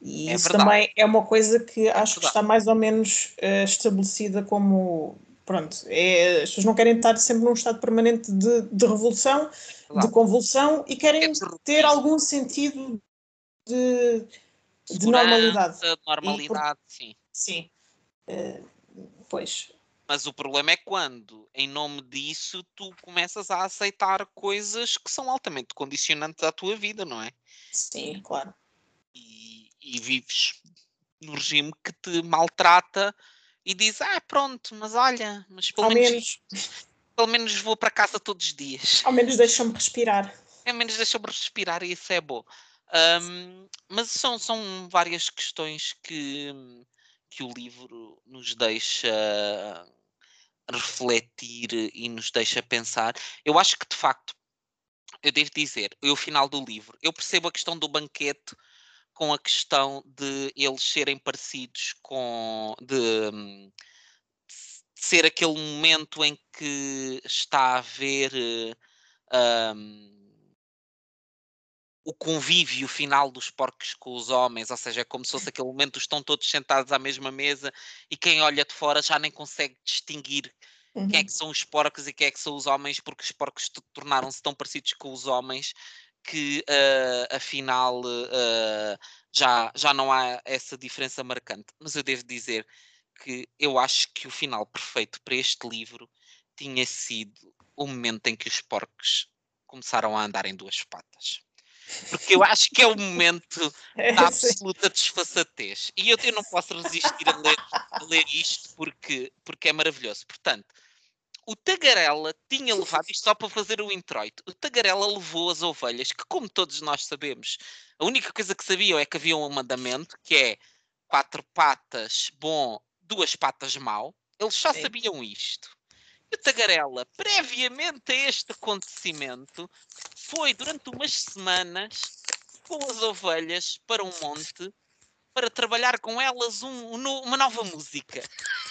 E é isso verdade. também é uma coisa que é acho verdade. que está mais ou menos uh, estabelecida como pronto, é, as pessoas não querem estar sempre num estado permanente de, de revolução, claro. de convulsão e querem é ter algum sentido de, de normalidade. normalidade, por, sim. Sim. Uh, pois. Mas o problema é quando, em nome disso, tu começas a aceitar coisas que são altamente condicionantes à tua vida, não é? Sim, claro. E, e vives no regime que te maltrata e diz: Ah, pronto, mas olha, mas pelo menos, menos, (laughs) pelo menos vou para casa todos os dias. Ao menos deixa-me respirar. Ao menos deixa-me respirar e isso é bom. Um, mas são, são várias questões que, que o livro nos deixa refletir e nos deixa pensar. Eu acho que de facto, eu devo dizer, eu, o final do livro, eu percebo a questão do banquete com a questão de eles serem parecidos com. de, de ser aquele momento em que está a haver. Um, o convívio final dos porcos com os homens, ou seja, é como se fosse aquele momento estão todos sentados à mesma mesa e quem olha de fora já nem consegue distinguir uhum. quem é que uhum. são os porcos e quem é que são os homens, porque os porcos tornaram-se tão parecidos com os homens que uh, afinal uh, já, já não há essa diferença marcante. Mas eu devo dizer que eu acho que o final perfeito para este livro tinha sido o momento em que os porcos começaram a andar em duas patas. Porque eu acho que é o momento (laughs) é, da absoluta desfaçatez. E eu, eu não posso resistir a ler, a ler isto porque, porque é maravilhoso. Portanto, o Tagarela tinha levado, isto só para fazer o introito, o Tagarela levou as ovelhas, que como todos nós sabemos, a única coisa que sabiam é que havia um mandamento, que é quatro patas bom, duas patas mau. Eles só Sim. sabiam isto. E o Tagarela, previamente a este acontecimento, foi durante umas semanas com as ovelhas para um monte para trabalhar com elas um, um, uma nova música.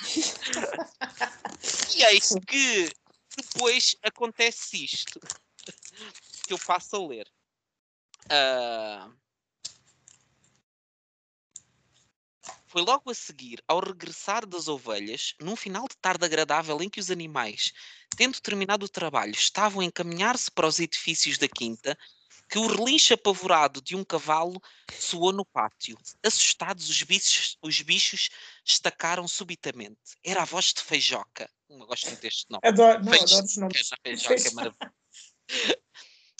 (laughs) e eis que depois acontece isto que eu passo a ler. Uh, Foi logo a seguir, ao regressar das ovelhas, num final de tarde agradável em que os animais, tendo terminado o trabalho, estavam a encaminhar-se para os edifícios da quinta, que o relincho apavorado de um cavalo soou no pátio. Assustados, os bichos, os bichos estacaram subitamente. Era a voz de Feijoca. Eu gosto muito deste nome. Adoro, não, adoro os nomes. Feijoca é maravilhoso.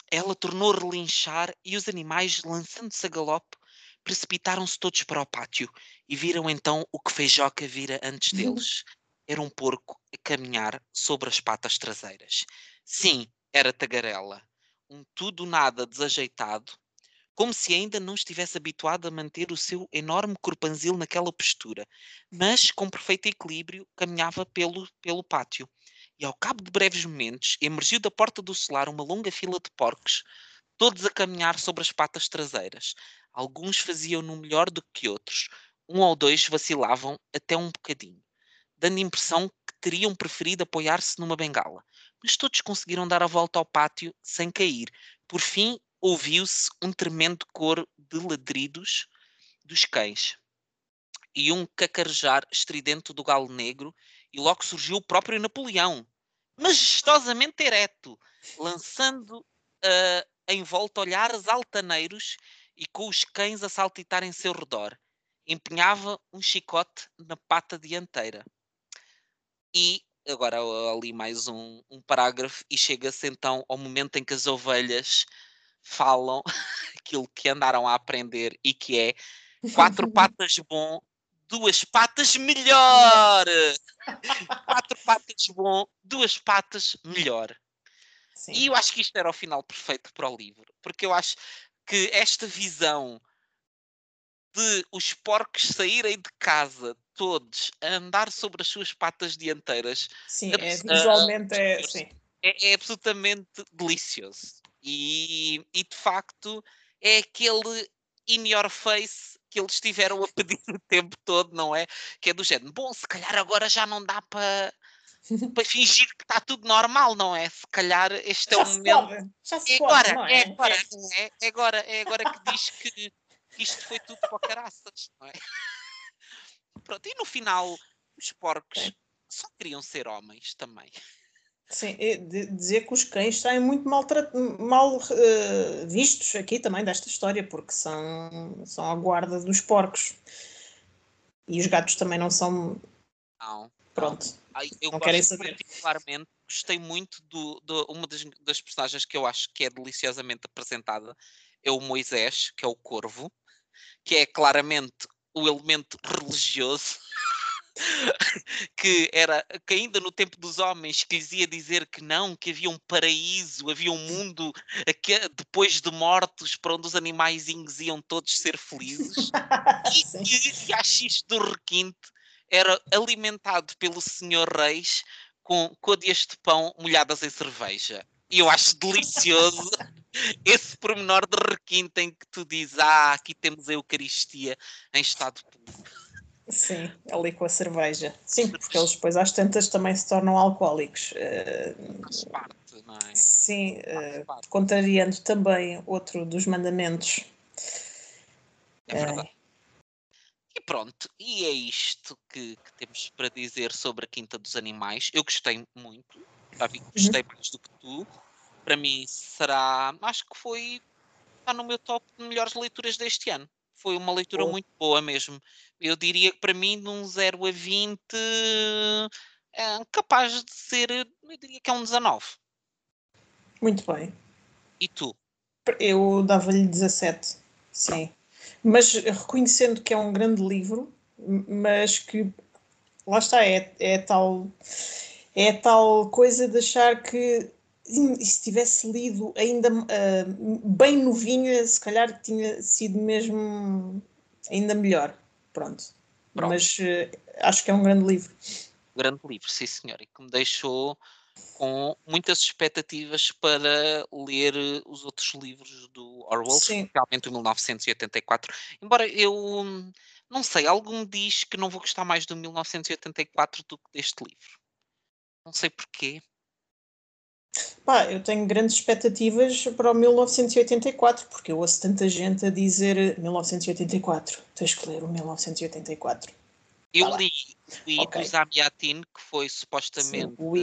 Ela tornou a relinchar e os animais, lançando-se a galope, precipitaram-se todos para o pátio e viram então o que Feijoca vira antes uhum. deles. Era um porco a caminhar sobre as patas traseiras. Sim, era tagarela. Um tudo nada desajeitado, como se ainda não estivesse habituado a manter o seu enorme corpanzil naquela postura, mas com perfeito equilíbrio caminhava pelo, pelo pátio. E ao cabo de breves momentos, emergiu da porta do solar uma longa fila de porcos, todos a caminhar sobre as patas traseiras. Alguns faziam-no melhor do que outros, um ou dois vacilavam até um bocadinho, dando impressão que teriam preferido apoiar-se numa bengala. Mas todos conseguiram dar a volta ao pátio sem cair. Por fim, ouviu-se um tremendo coro de ladridos dos cães e um cacarejar estridente do galo negro, e logo surgiu o próprio Napoleão, majestosamente ereto, lançando uh, em volta olhares altaneiros e com os cães a saltitar em seu redor. Empenhava um chicote na pata dianteira. E agora ali mais um, um parágrafo e chega-se então ao momento em que as ovelhas falam (laughs) aquilo que andaram a aprender e que é quatro (laughs) patas bom, duas patas melhor. (laughs) quatro patas bom, duas patas melhor. Sim. E eu acho que isto era o final perfeito para o livro, porque eu acho que esta visão de os porcos saírem de casa todos a andar sobre as suas patas dianteiras sim, é, visualmente é, sim. É, é, absolutamente delicioso e, e de facto é aquele in your face que eles tiveram a pedir (laughs) o tempo todo, não é? Que é do género, bom, se calhar agora já não dá para (laughs) para fingir que está tudo normal, não é? Se calhar este já é o momento. Pode. Já se é pode, agora, é? É, agora, é, é, agora, é agora que diz que isto foi tudo para caraças, não é? Pronto, e no final, os porcos só queriam ser homens também. Sim, dizer que os cães saem muito mal, mal uh, vistos aqui também desta história, porque são, são a guarda dos porcos. E os gatos também não são. Não. Pronto. eu não querem saber. particularmente, gostei muito do, do uma das, das, personagens que eu acho que é deliciosamente apresentada, é o Moisés, que é o corvo, que é claramente o elemento religioso. (laughs) que era que ainda no tempo dos homens que lhes ia dizer que não, que havia um paraíso, havia um mundo que, depois de mortos para onde os animaizinhos iam todos ser felizes. (laughs) e, e acho isto do requinte era alimentado pelo senhor Reis com côdeas de pão molhadas em cerveja. E eu acho delicioso (laughs) esse pormenor de requinte em que tu dizes: Ah, aqui temos a Eucaristia em estado puro. Sim, ali com a cerveja. Sim, porque eles depois às tantas também se tornam alcoólicos. Faz parte, não é? Sim, uh, contrariando também outro dos mandamentos. É verdade. E pronto, e é isto que, que, temos para dizer sobre a Quinta dos Animais. Eu gostei muito, já vi que gostei uhum. mais do que tu. Para mim será, acho que foi, está no meu top de melhores leituras deste ano. Foi uma leitura oh. muito boa mesmo. Eu diria que para mim, de um 0 a 20, é capaz de ser, eu diria que é um 19. Muito bem. E tu? Eu dava-lhe 17, sim mas reconhecendo que é um grande livro, mas que lá está, é, é tal. é tal coisa de achar que tivesse lido ainda uh, bem novinha, se calhar tinha sido mesmo ainda melhor. Pronto. Pronto. Mas uh, acho que é um grande livro. Grande livro, sim senhor, e que me deixou com muitas expectativas para ler os outros livros do Orwell, Sim. especialmente o 1984. Embora eu não sei, algo me diz que não vou gostar mais do 1984 do que deste livro. Não sei porquê. Pá, eu tenho grandes expectativas para o 1984, porque eu ouço tanta gente a dizer 1984, tens que ler o 1984. Eu tá li, li okay. do Zamiatin, que foi supostamente Sim, o,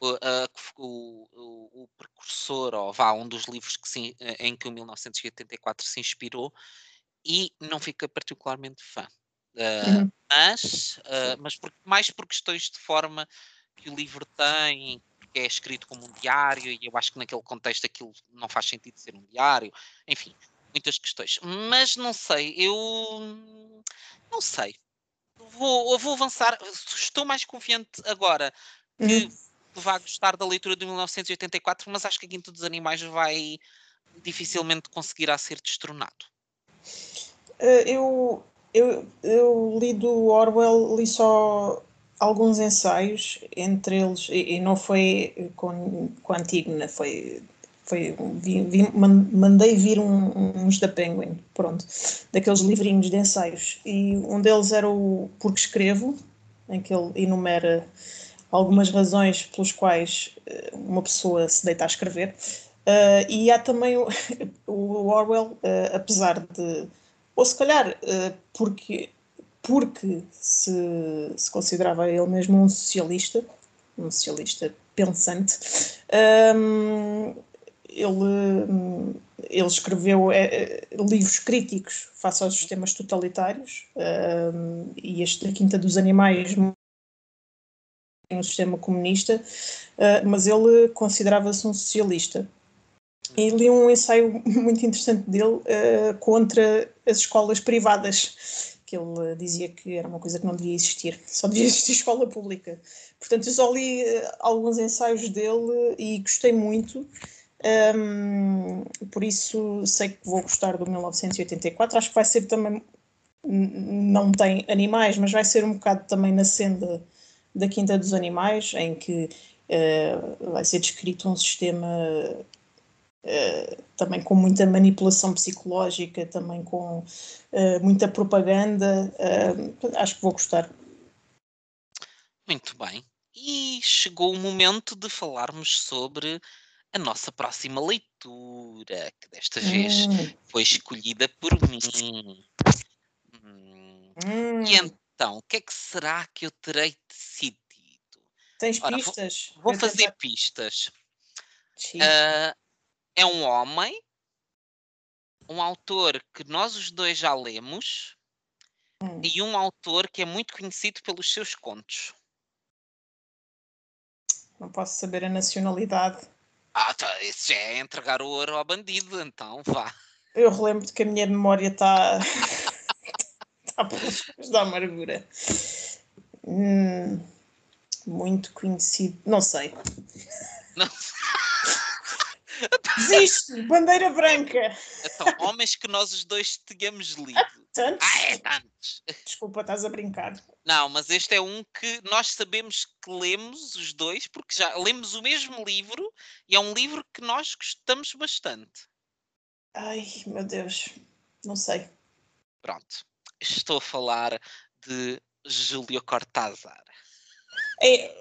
o, o, o, precursor, ou vá, um dos livros que se, em que o 1984 se inspirou, e não fica particularmente fã. Uh, uhum. Mas, uh, mas por, mais por questões de forma que o livro tem, porque é escrito como um diário, e eu acho que naquele contexto aquilo não faz sentido ser um diário, enfim, muitas questões. Mas não sei, eu não sei. Vou, vou avançar, estou mais confiante agora que uhum. vá gostar da leitura de 1984, mas acho que a Quinta dos Animais vai dificilmente conseguirá ser destronado. Uh, eu, eu, eu li do Orwell, li só alguns ensaios, entre eles, e, e não foi com, com a Antígona, foi, foi vi, vi, mandei vir um, uns da Penguin, pronto, daqueles livrinhos de ensaios, e um deles era o Porque Escrevo, em que ele enumera algumas razões pelas quais eh, uma pessoa se deita a escrever, uh, e há também o, (laughs) o Orwell, uh, apesar de, ou se calhar uh, porque porque se, se considerava ele mesmo um socialista, um socialista pensante, um, ele, ele escreveu é, livros críticos face aos sistemas totalitários um, e este da Quinta dos Animais um sistema comunista, uh, mas ele considerava-se um socialista. E li um ensaio (laughs) muito interessante dele uh, contra as escolas privadas que ele dizia que era uma coisa que não devia existir, só devia existir (laughs) escola pública. Portanto, eu só li eh, alguns ensaios dele e gostei muito. Um, por isso sei que vou gostar do 1984. Acho que vai ser também. Não tem animais, mas vai ser um bocado também na senda da Quinta dos Animais, em que uh, vai ser descrito um sistema uh, também com muita manipulação psicológica, também com uh, muita propaganda. Uh, acho que vou gostar. Muito bem. E chegou o momento de falarmos sobre a nossa próxima leitura, que desta vez hum. foi escolhida por mim. Hum. Hum. E então, o que é que será que eu terei decidido? Tens Ora, pistas? Vou, vou fazer tentar... pistas. Uh, é um homem um autor que nós os dois já lemos hum. e um autor que é muito conhecido pelos seus contos. Não posso saber a nacionalidade. Ah, tá, isso já é entregar o ouro ao bandido, então vá. Eu relembro que a minha memória (laughs) está. está pelas da amargura. Hum, muito conhecido. Não sei. Não sei. Existe, bandeira branca. Então, homens que nós os dois tínhamos lido. Tantos? Ah, é tantos. Desculpa, estás a brincar. Não, mas este é um que nós sabemos que lemos os dois, porque já lemos o mesmo livro e é um livro que nós gostamos bastante. Ai, meu Deus, não sei. Pronto, estou a falar de Júlio Cortázar. É,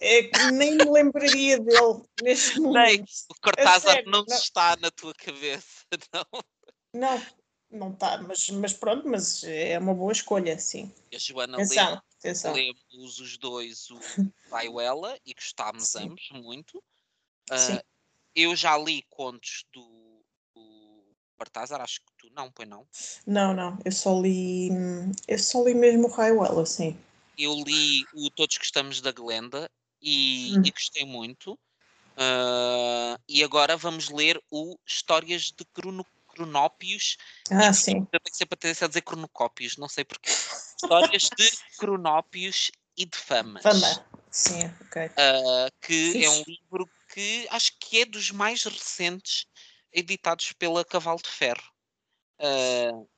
é que nem me lembraria dele neste momento. o Cortázar não, não está na tua cabeça, (laughs) não? Não, não está, mas, mas pronto, mas é uma boa escolha, sim. A Joana atenção, atenção. lemos os dois o (laughs) Ela e gostámos sim. ambos muito. Uh, eu já li contos do, do Cortázar, acho que tu não, pois não? Não, não, eu só li eu só li mesmo o Ela, sim eu li o Todos Gostamos da Glenda e, hum. e gostei muito. Uh, e agora vamos ler o Histórias de Crono, Cronópios. Ah, sim. Eu tenho sempre a tendência a dizer cronocópios, não sei porquê. Histórias de (laughs) Cronópios e de Famas. Fama, Sim, ok. Uh, que Fixe. é um livro que acho que é dos mais recentes editados pela Cavalo de Ferro. Uh,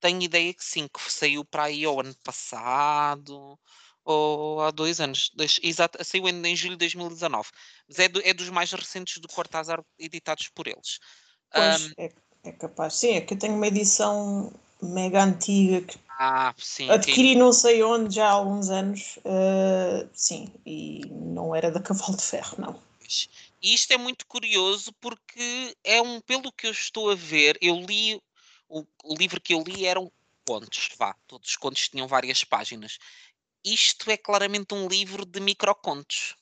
tenho ideia que sim, que saiu para aí ao ano passado ou há dois anos. Exato, saiu em, em julho de 2019. Mas é, do, é dos mais recentes do Cortázar editados por eles. Pois, um, é, é, capaz. Sim, é que eu tenho uma edição mega antiga que ah, sim, adquiri não sei onde já há alguns anos. Uh, sim, e não era da Cavalo de Ferro, não. E isto é muito curioso porque é um, pelo que eu estou a ver, eu li o, o livro que eu li eram contos, vá, todos os contos tinham várias páginas. Isto é claramente um livro de microcontos.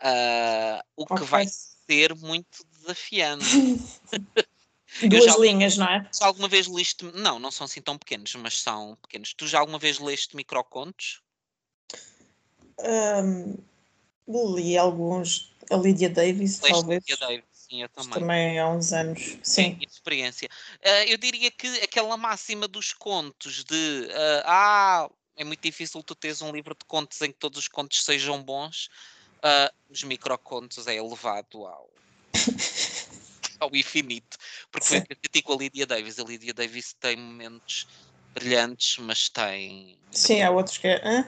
Uh, o que okay. vai ser muito desafiante. (laughs) Duas já, linhas, não é? Se alguma vez liste. Não, não são assim tão pequenos, mas são pequenos. Tu já alguma vez leste microcontos? Um, li alguns. A Lydia Davis, leste talvez. Lydia Davis, sim, eu também. Também há uns anos. Sim. sim experiência. Uh, eu diria que aquela máxima dos contos de. Uh, ah, é muito difícil tu teres um livro de contos em que todos os contos sejam bons. Uh, os microcontos é elevado ao. (laughs) ao infinito. Porque Sim. foi o que eu critico a Lydia Davis. A Lydia Davis tem momentos brilhantes, mas tem. Sim, há outros que é.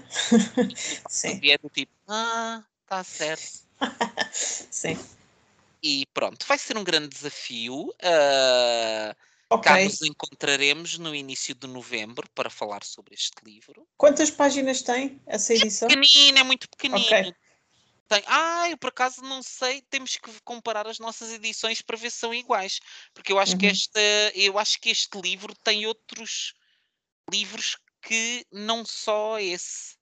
(laughs) Sim. E é do tipo, ah, está certo. (laughs) Sim. E pronto, vai ser um grande desafio. Uh, okay. Cá nos encontraremos no início de novembro para falar sobre este livro. Quantas páginas tem essa edição? É pequenino, é muito pequenino. Okay. Tem, ah, eu por acaso não sei, temos que comparar as nossas edições para ver se são iguais. Porque eu acho uhum. que esta, eu acho que este livro tem outros livros que não só esse.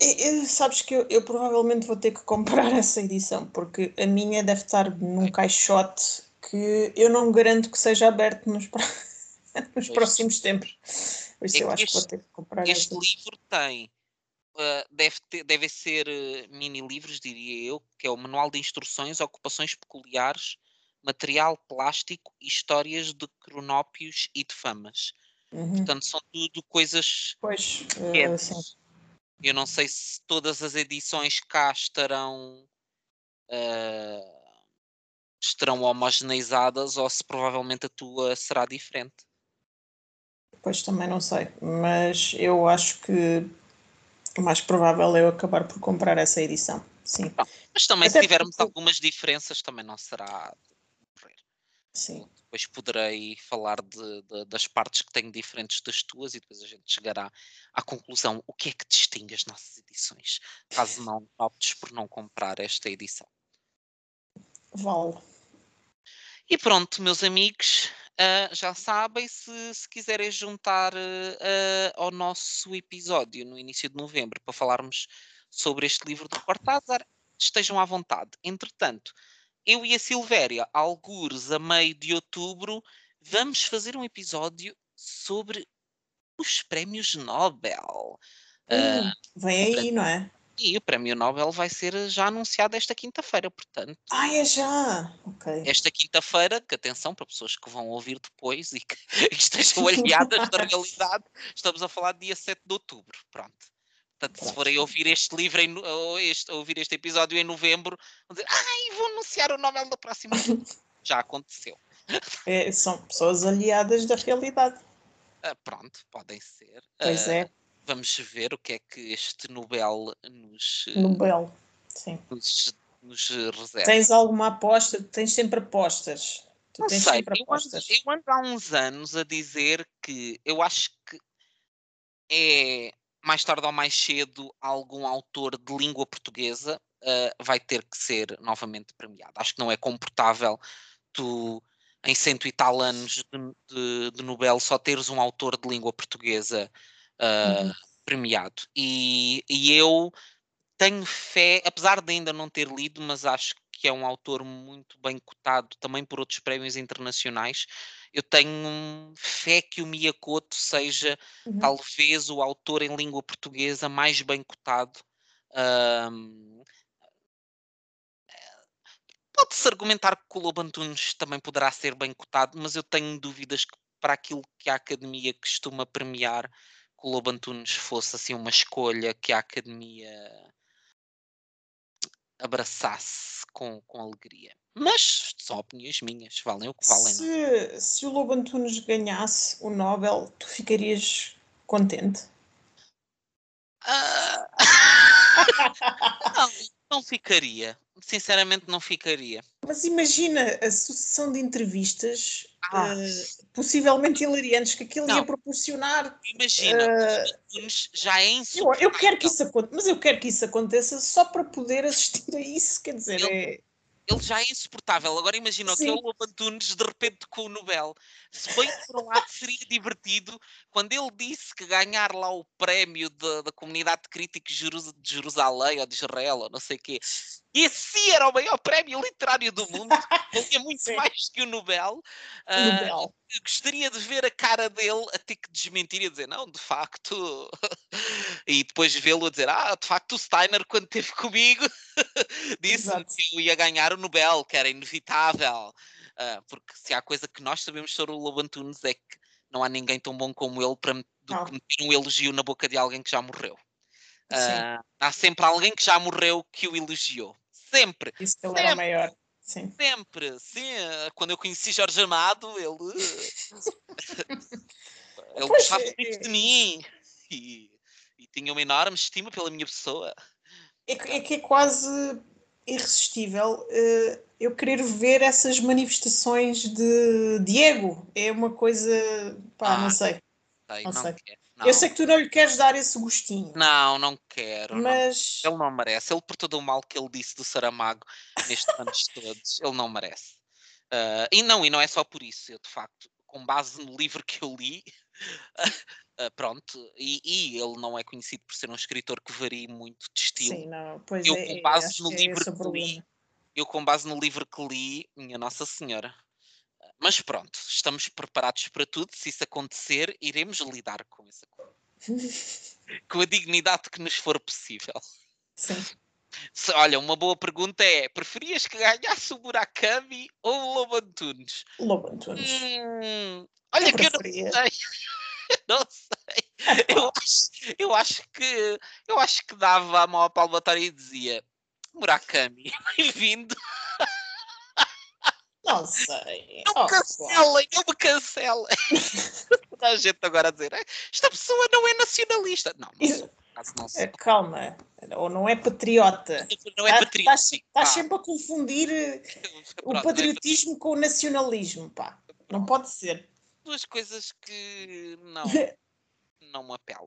E, sabes que eu, eu, provavelmente vou ter que comprar (laughs) essa edição, porque a minha deve estar num caixote que eu não garanto que seja aberto nos, (laughs) nos próximos tempos. Por isso é eu acho este, que vou ter que comprar Este livro tem uh, deve, ter, deve ser uh, mini-livros, diria eu, que é o Manual de Instruções, Ocupações Peculiares, Material Plástico e Histórias de Cronópios e de Famas. Uhum. Portanto, são tudo coisas. Pois, uh, Eu não sei se todas as edições cá estarão. Uh, estarão homogeneizadas ou se provavelmente a tua será diferente. Pois também não sei, mas eu acho que o mais provável é eu acabar por comprar essa edição. Sim. mas também Até se tivermos porque... algumas diferenças, também não será. Sim. Depois poderei falar de, de, das partes que tenho diferentes das tuas e depois a gente chegará à conclusão o que é que distingue as nossas edições, caso (laughs) não optes por não comprar esta edição. Vale. E pronto, meus amigos, Uh, já sabem, se, se quiserem juntar uh, ao nosso episódio no início de novembro para falarmos sobre este livro de Cortázar, estejam à vontade. Entretanto, eu e a Silvéria, algures a meio de outubro, vamos fazer um episódio sobre os prémios Nobel. Uh, vem aí, não é? E o Prémio Nobel vai ser já anunciado esta quinta-feira, portanto. Ah, é já! Ok. Esta quinta-feira, que atenção para pessoas que vão ouvir depois e que, (laughs) estejam aliadas da (laughs) realidade, estamos a falar de dia 7 de outubro. Pronto. Portanto, se forem ouvir este livro, em, ou este, ouvir este episódio em novembro, vão dizer, ai, vou anunciar o Nobel da próxima. (laughs) já aconteceu. É, são pessoas aliadas da realidade. Ah, pronto, podem ser. Pois é vamos ver o que é que este Nobel nos, Nobel. Sim. nos, nos reserva. Tens alguma aposta? Tens sempre apostas. Tu Não sei, eu ando, eu ando há uns anos a dizer que eu acho que é mais tarde ou mais cedo algum autor de língua portuguesa uh, vai ter que ser novamente premiado. Acho que não é comportável tu em cento e tal anos de, de, de Nobel só teres um autor de língua portuguesa uh, premiado. E, e eu tenho fé, apesar de ainda não ter lido, mas acho que é um autor muito bem cotado também por outros prémios internacionais. Eu tenho fé que o Miyakoto seja uhum. talvez o autor em língua portuguesa mais bem cotado. Um, Pode-se argumentar que o Lobo Antunes também poderá ser bem cotado, mas eu tenho dúvidas que para aquilo que a Academia costuma premiar, o Lobo Antunes fosse assim uma escolha que a academia abraçasse com, com alegria. Mas são opiniões minhas, valem o que valem. é? Se, se o Lobo Antunes ganhasse o Nobel, tu ficarias contente? Ah, (laughs) não, não ficaria. Sinceramente, não ficaria. Mas imagina a sucessão de entrevistas, Ah. eh, possivelmente hilariantes, que aquilo ia proporcionar. Imagina, Antunes já é Eu, insuportável. eu quero que isso aconteça, mas eu quero que isso aconteça só para poder assistir a isso. Quer dizer, é, Ele já é insuportável. Agora imagina Sim. que é o Lobo Antunes de repente com o Nobel. Se bem que por um lado seria divertido, quando ele disse que ganhar lá o prémio da, da comunidade de críticos de Jerusalém ou de Israel ou não sei o quê, esse era o maior prémio literário do mundo, (laughs) valia muito Sim. mais que o Nobel. Ah, Nobel. eu gostaria de ver a cara dele a ter que desmentir e a dizer, não, de facto. (laughs) e depois vê-lo a dizer, ah, de facto, o Steiner, quando esteve comigo, (laughs) disse que eu ia ganhar o Nobel, que era inevitável. Ah, porque se há coisa que nós sabemos sobre o Lobo Antunes é que não há ninguém tão bom como ele para do que meter um elogio na boca de alguém que já morreu. Ah, há sempre alguém que já morreu que o elogiou. Sempre. Isso ele era sempre. maior. Sim. Sempre, sim. eh, Quando eu conheci Jorge Amado, ele. (laughs) ele Pois, gostava é, muito de mim e, e tinha uma enorme estima pela minha pessoa. É, que- é que é quase irresistível eh, eu querer ver essas manifestações de Diego. É uma coisa. Pá, Ah, não sei. Sei, Não não, sei. quero. Não, Eu sei que tu não lhe queres dar esse gostinho, não, não quero. não. mas. Ele não merece. Ele, por todo o mal que ele disse do Saramago nestes anos (laughs) todos, ele não merece. Ah, e não, e não é só por isso. Eu, de facto, com base no livro que eu li, (laughs) ah, pronto, e, e ele não é conhecido por ser um escritor que varie muito de estilo. Sim, não, pois Eu, é, com é, base no é livro que li, eu com base no livro que li, minha Nossa Senhora. Mas pronto, estamos preparados para tudo. Se isso acontecer, iremos lidar com isso. (laughs) Com a dignidade que nos for possível. Sim. Se- olha, uma boa pergunta é: preferias que ganhasse o Murakami ou o Lobo Antunes? Lobo Antunes. Hum, olha Eu que eu não preferia. sei. (laughs) não sei. Eu (laughs) acho, eu acho que eu acho que dava a mão à palmatória e dizia Murakami, bem-vindo. Não sei. Não Oh, me cancelem, não me cancelem. (laughs) Toda a gente agora a dizer, "Eh, esta pessoa não é nacionalista. Não, não sou, eh, sou. Calma. Ou não é patriota. Não é Tá- patriota. Estás estás sempre a confundir eh, o Pronto, não é patriotismo com o nacionalismo, pá. Não pode ser. duas coisas que não, (laughs) não me apelam.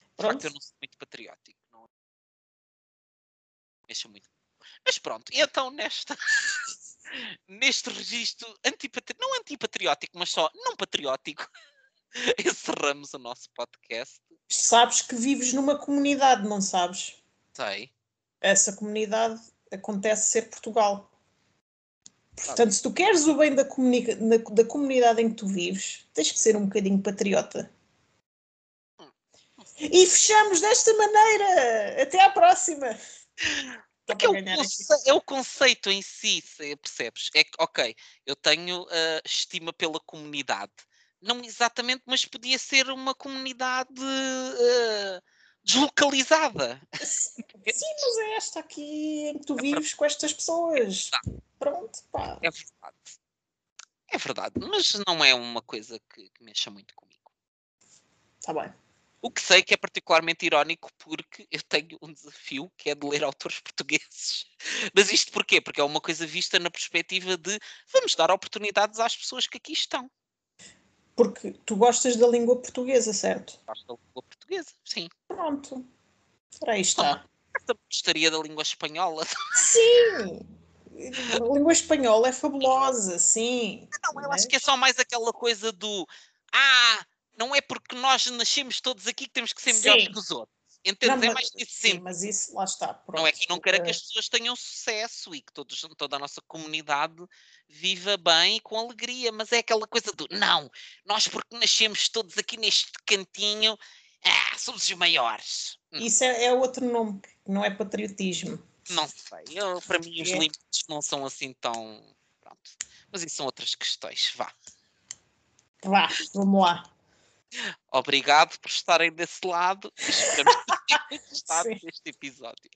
De Pronto. facto, eu não sou muito patriótico. Não muito. Mas pronto, e então nesta, (laughs) neste registro não antipatriótico, mas só não patriótico, (laughs) encerramos o nosso podcast. Sabes que vives numa comunidade, não sabes? Sei. Essa comunidade acontece ser Portugal. Portanto, se tu queres o bem da, na- da comunidade em que tu vives, tens que ser um bocadinho patriota. E fechamos desta maneira. Até à próxima. (laughs) Porque é o, conce- é o conceito em si, percebes? É que, ok, eu tenho ah, estima pela comunidade. Não exatamente, mas podia ser uma comunidade ah, deslocalizada. Sim, mas é esta aqui em que tu vives com estas pessoas. Pronto, pá. É verdade. É verdade, mas não é uma coisa que, que mexa muito comigo. Está bem. O que sei que é particularmente irónico porque eu tenho um desafio que é de ler autores (laughs) portugueses. Mas isto porquê? Porque é uma coisa vista na perspectiva de vamos dar oportunidades às pessoas que aqui estão. Porque tu gostas da língua portuguesa, certo? Gosto da língua portuguesa, sim. Pronto. Aí está. Também gostaria da língua espanhola. (laughs) Sim! A língua espanhola é fabulosa, sim. Não, eu acho Mas- que é só mais aquela coisa do ah, não é porque nós nascemos todos aqui que temos que ser melhores Sim. que os outros. Entendes? Não, é mais nesse sim, mas isso lá está. Pronto. Não é que não quero que Eh, as pessoas tenham sucesso e que todos, toda a nossa comunidade viva bem e com alegria, mas é aquela coisa do não, nós porque nascemos todos aqui neste cantinho, ah, somos os maiores. Hum, Isso é, é outro nome, não é patriotismo. Não sei, eu, para mim os É. limites não são assim tão. Pronto. Mas isso são outras questões, vá. Vá, vamos lá. Obrigado por estarem desse lado. Esperamos que (laughs) tenham gostado deste episódio.